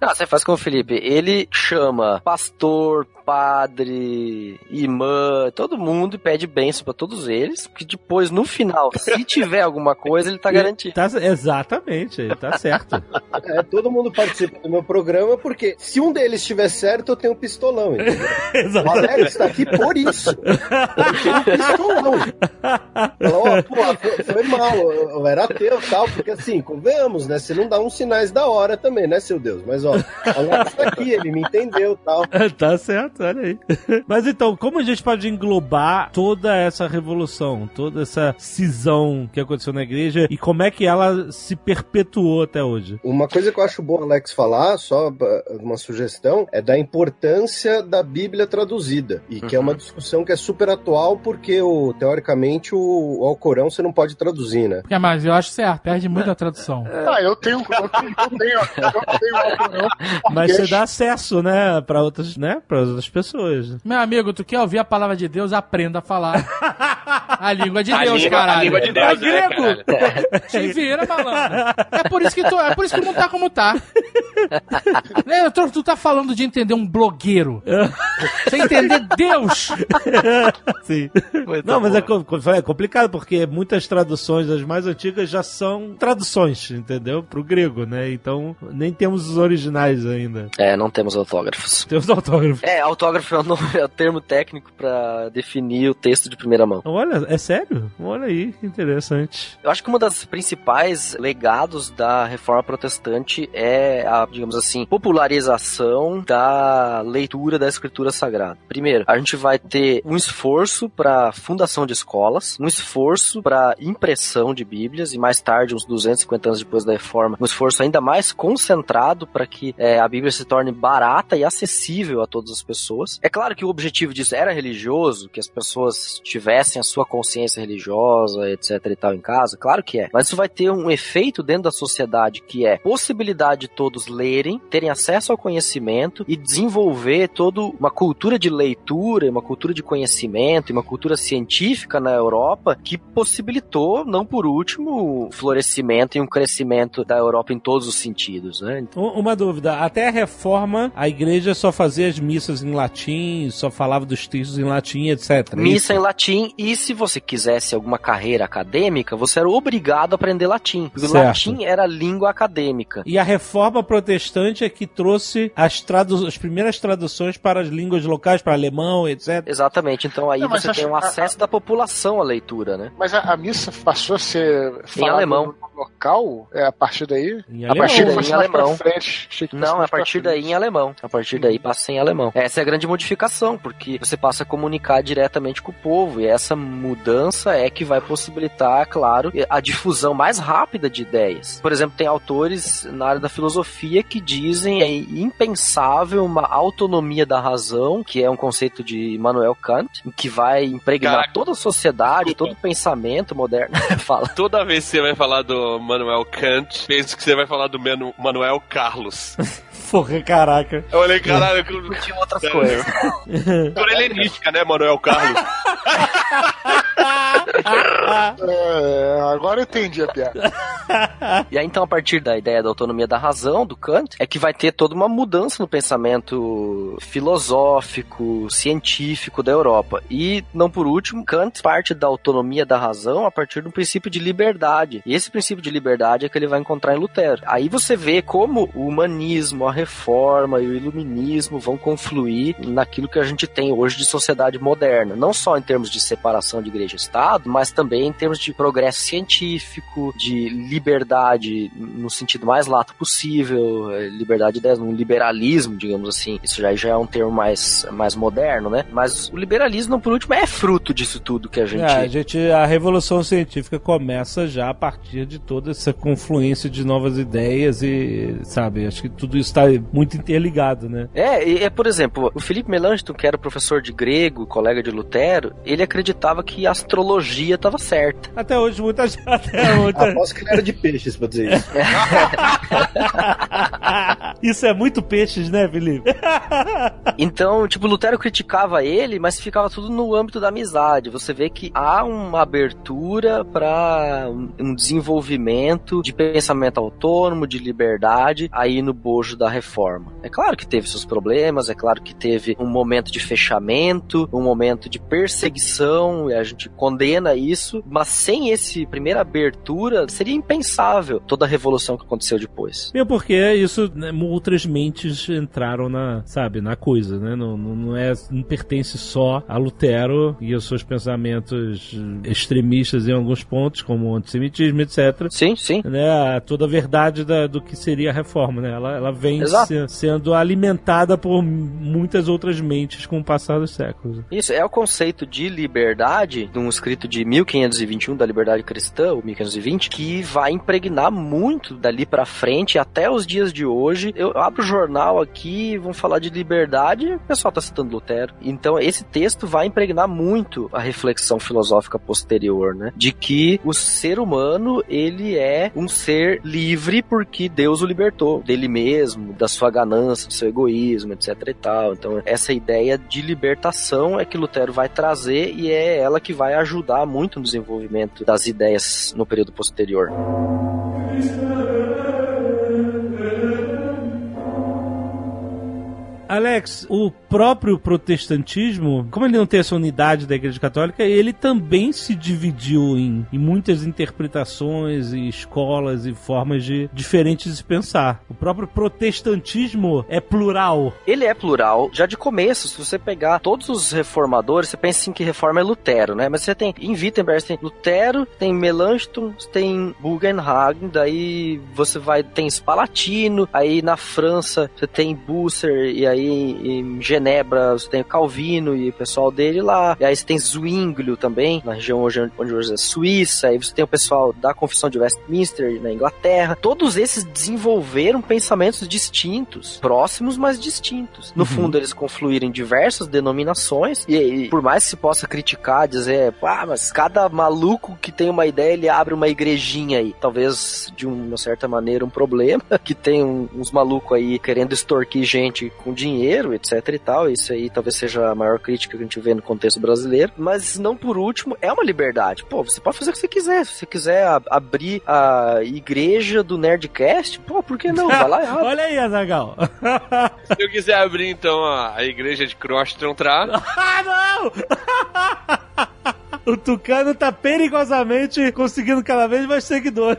Ah, você faz com o Felipe. Ele chama pastor, padre, irmã, todo mundo e pede bênção pra todos eles. Que depois, no final, se tiver alguma coisa, ele tá garantido. Tá, exatamente, ele tá certo. É, todo mundo participa do meu programa porque se um deles estiver certo, eu tenho um pistolão. entendeu? O Exatamente. Alex tá aqui por isso. Eu tenho um pistolão. Fala, ó, pô, foi, mal, eu, era ateu e tal, porque assim, convenhamos, né? Você não dá uns sinais da hora também, né, seu Deus? Mas ó. Alex tá aqui, ele me entendeu tal. tá certo, olha aí. Mas então, como a gente pode englobar toda essa revolução, toda essa cisão que aconteceu na igreja e como é que ela se perpetuou até hoje? Uma coisa que eu acho bom Alex falar, só uh, uma sugestão, é da importância da Bíblia traduzida. E que é uma discussão que é super atual, porque o, teoricamente o, o Alcorão você não pode traduzir, né? É, mas eu acho certo, perde muito a tradução. Ah, eu tenho. Eu tenho. Eu tenho, eu tenho opinião Mas você dá acesso, né, pra outras, né, para outras pessoas. Meu amigo, tu quer ouvir a palavra de Deus, aprenda a falar a língua de A Deus, língua- caralho. a língua de Deus, É né, grego. caralho? Se vira, malandro. É por isso que tu, é por isso que não tá como tá. Né, tu, tu tá falando de entender um blogueiro. Você entender Deus. Sim. Muito Não, mas é, é complicado porque muitas traduções das mais antigas já são traduções, entendeu? Pro grego, né? Então nem temos os originais ainda. É, não temos autógrafos. Temos autógrafos. É, autógrafo é o, nome- é o termo técnico pra definir o texto de primeira mão. Olha, é sério? Olha aí, que interessante. Eu acho que uma das principais legados da reforma protestante é a, digamos assim, popularização da leitura da escritura sagrada. Primeiro, a gente vai ter um esforço para fundação de escolas, um esforço para impressão de Bíblias e mais tarde, uns 250 anos depois da reforma, um esforço ainda mais concentrado para que é, a Bíblia se torne barata e acessível a todas as pessoas. É claro que o objetivo disso era religioso, que as pessoas tivessem a sua consciência religiosa, etc e tal em casa, claro que é. Mas isso vai ter um efeito dentro da sociedade que é possibilidade de todos lerem, terem acesso ao conhecimento e desenvolver toda uma cultura de leitura, uma cultura de conhecimento, uma cultura científica na Europa que possibilitou, não por último, o florescimento e um crescimento da Europa em todos os sentidos, né? Então, Uma dúvida, até a reforma, a igreja só fazia as missas em latim, só falava dos textos em latim, etc. Missa em latim, e se você quisesse alguma carreira acadêmica, você era obrigado a aprender latim. Porque o Certo. latim era a língua acadêmica. E a reforma protestante é que trouxe as, tradu as primeiras traduções para as línguas locais, para alemão, etc. Exatamente, então aí Não, você tem um acesso da população à leitura, né? Mas a, a missa passou a ser falada alemão. local é, a partir daí? Em A alemão. partir daí em alemão. frente, Não, a partir daí em alemão. A partir daí passa em alemão. Essa é a grande modificação, porque você passa a comunicar diretamente com o povo. E essa mudança é que vai possibilitar, claro, a difusão mais rápida de ideias. Por exemplo, tem autores na área da filosofia que dizem é impensável uma autonomia da razão, que é um conceito de Immanuel Kant, que vai impregnar Caraca. toda a sociedade, Desculpa. todo o pensamento moderno. Fala. Toda vez que você vai falar do Manuel Kant, penso que você vai falar do Manu- Manuel Carlos. Porra, caraca. Eu olhei, caralho, Tinha outras É. coisas. por helenística, né, Manuel Carlos? É, agora eu entendi a piada. E aí, então, a partir da ideia da autonomia da razão, do Kant, é que vai ter toda uma mudança no pensamento filosófico, científico da Europa. E, não por último, Kant parte da autonomia da razão a partir do princípio de liberdade. E esse princípio de liberdade é que ele vai encontrar em Lutero. Aí você vê como o humanismo, a reforma e o iluminismo vão confluir naquilo que a gente tem hoje de sociedade moderna. Não só em termos de separação de igreja e Estado, mas também em termos de progresso científico, de liberdade no sentido mais lato possível, eh, liberdade de ideias, um liberalismo, digamos assim. Isso já, já é um termo mais, mais moderno, né? Mas o liberalismo, por último, é fruto disso tudo que a gente. É, a gente, a revolução científica começa já a partir de toda essa confluência de novas ideias e, sabe, acho que tudo isso está muito interligado, né? É, e, é, por exemplo, o Felipe Melanchthon, que era professor de grego, colega de Lutero, ele acreditava que a astrologia estava certa. Até hoje, muita gente. Até muita... Aposto que ele era de peixes pra dizer isso. isso é muito peixes, né, Felipe? Então, tipo, Lutero criticava ele, mas ficava tudo no âmbito da amizade. Você vê que há uma abertura para um um desenvolvimento de pensamento autônomo, de liberdade, aí no bojo da reforma. É claro que teve seus problemas, é claro que teve um momento de fechamento, um momento de perseguição, e a gente condena isso, mas sem esse primeira abertura, seria impensável toda a revolução que aconteceu depois. Mesmo porque isso né, outras mentes entraram na, sabe, na coisa, né? Não, não, não é, não pertence só a Lutero e aos seus pensamentos extremistas em alguns pontos, como o antissemitismo, etc. Sim, sim. Né, toda a verdade da, do que seria a reforma, né? Ela, ela vem Exato. sendo alimentada por muitas outras mentes com o passar dos séculos. Isso é o conceito de liberdade, de um escrito de 1521 da liberdade cristã, ou 1520, que vai impregnar muito dali pra frente até os dias de hoje. Eu abro o jornal aqui, vão falar de liberdade, o pessoal tá citando Lutero. Então esse texto vai impregnar muito a reflexão filosófica posterior, né? De que o ser humano, ele é um ser livre porque Deus o libertou dele mesmo, da sua ganância, do seu egoísmo, etc e tal. Então essa ideia de libertação é que Lutero vai trazer e é ela que vai ajudar muito no desenvolvimento das ideias no período posterior. Alex, o próprio protestantismo, como ele não tem essa unidade da Igreja Católica, ele também se dividiu em, em muitas interpretações e escolas e formas de diferentes de pensar. O próprio protestantismo é plural. Ele é plural, já de começo, se você pegar todos os reformadores, você pensa assim que reforma é Lutero, né? Mas você tem, em Wittenberg, você tem Lutero, tem Melanchthon, tem Bugenhagen, daí você vai, tem Spalatino, aí na França você tem Busser, e aí em Genebra você tem o Calvino e o pessoal dele lá, e aí você tem Zwinglio também, na região hoje, onde hoje é Suíça, aí você tem o pessoal da Confissão de Westminster na Inglaterra, todos esses desenvolveram pensamentos distintos, próximos, mas distintos. No fundo, eles confluíram em diversas denominações, e, e por mais que se possa criticar, dizer, ah, mas cada maluco que tem uma ideia, ele abre uma igrejinha aí. Talvez, de uma certa maneira, um problema, que tem um- uns malucos aí querendo extorquir gente com dinheiro, etc e tal. Isso aí talvez seja a maior crítica que a gente vê no contexto brasileiro. Mas, não por último, é uma liberdade. Pô, você pode fazer o que você quiser. Se você quiser a- abrir a igreja do Nerdcast, pô, por que não? Vai lá e abre. Olha aí, Azagal. Se eu quiser abrir, então, a, a igreja de Crostron Tra, ah, não! O Tucano tá perigosamente conseguindo cada vez mais seguidores.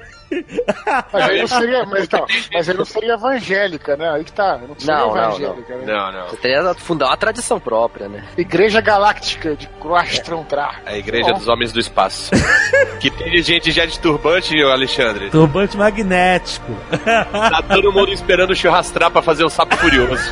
Mas aí não seria, mas, então, mas aí não seria evangélica, né? Aí que tá. Não seria Não, não, evangélica, né? não, não. Você teria fundar uma tradição própria, né? Igreja Galáctica de Croastrontra. A igreja dos homens do espaço. que tem gente já de turbante, Alexandre. Turbante magnético. Tá todo mundo esperando o churrastrar pra fazer o sapo furioso.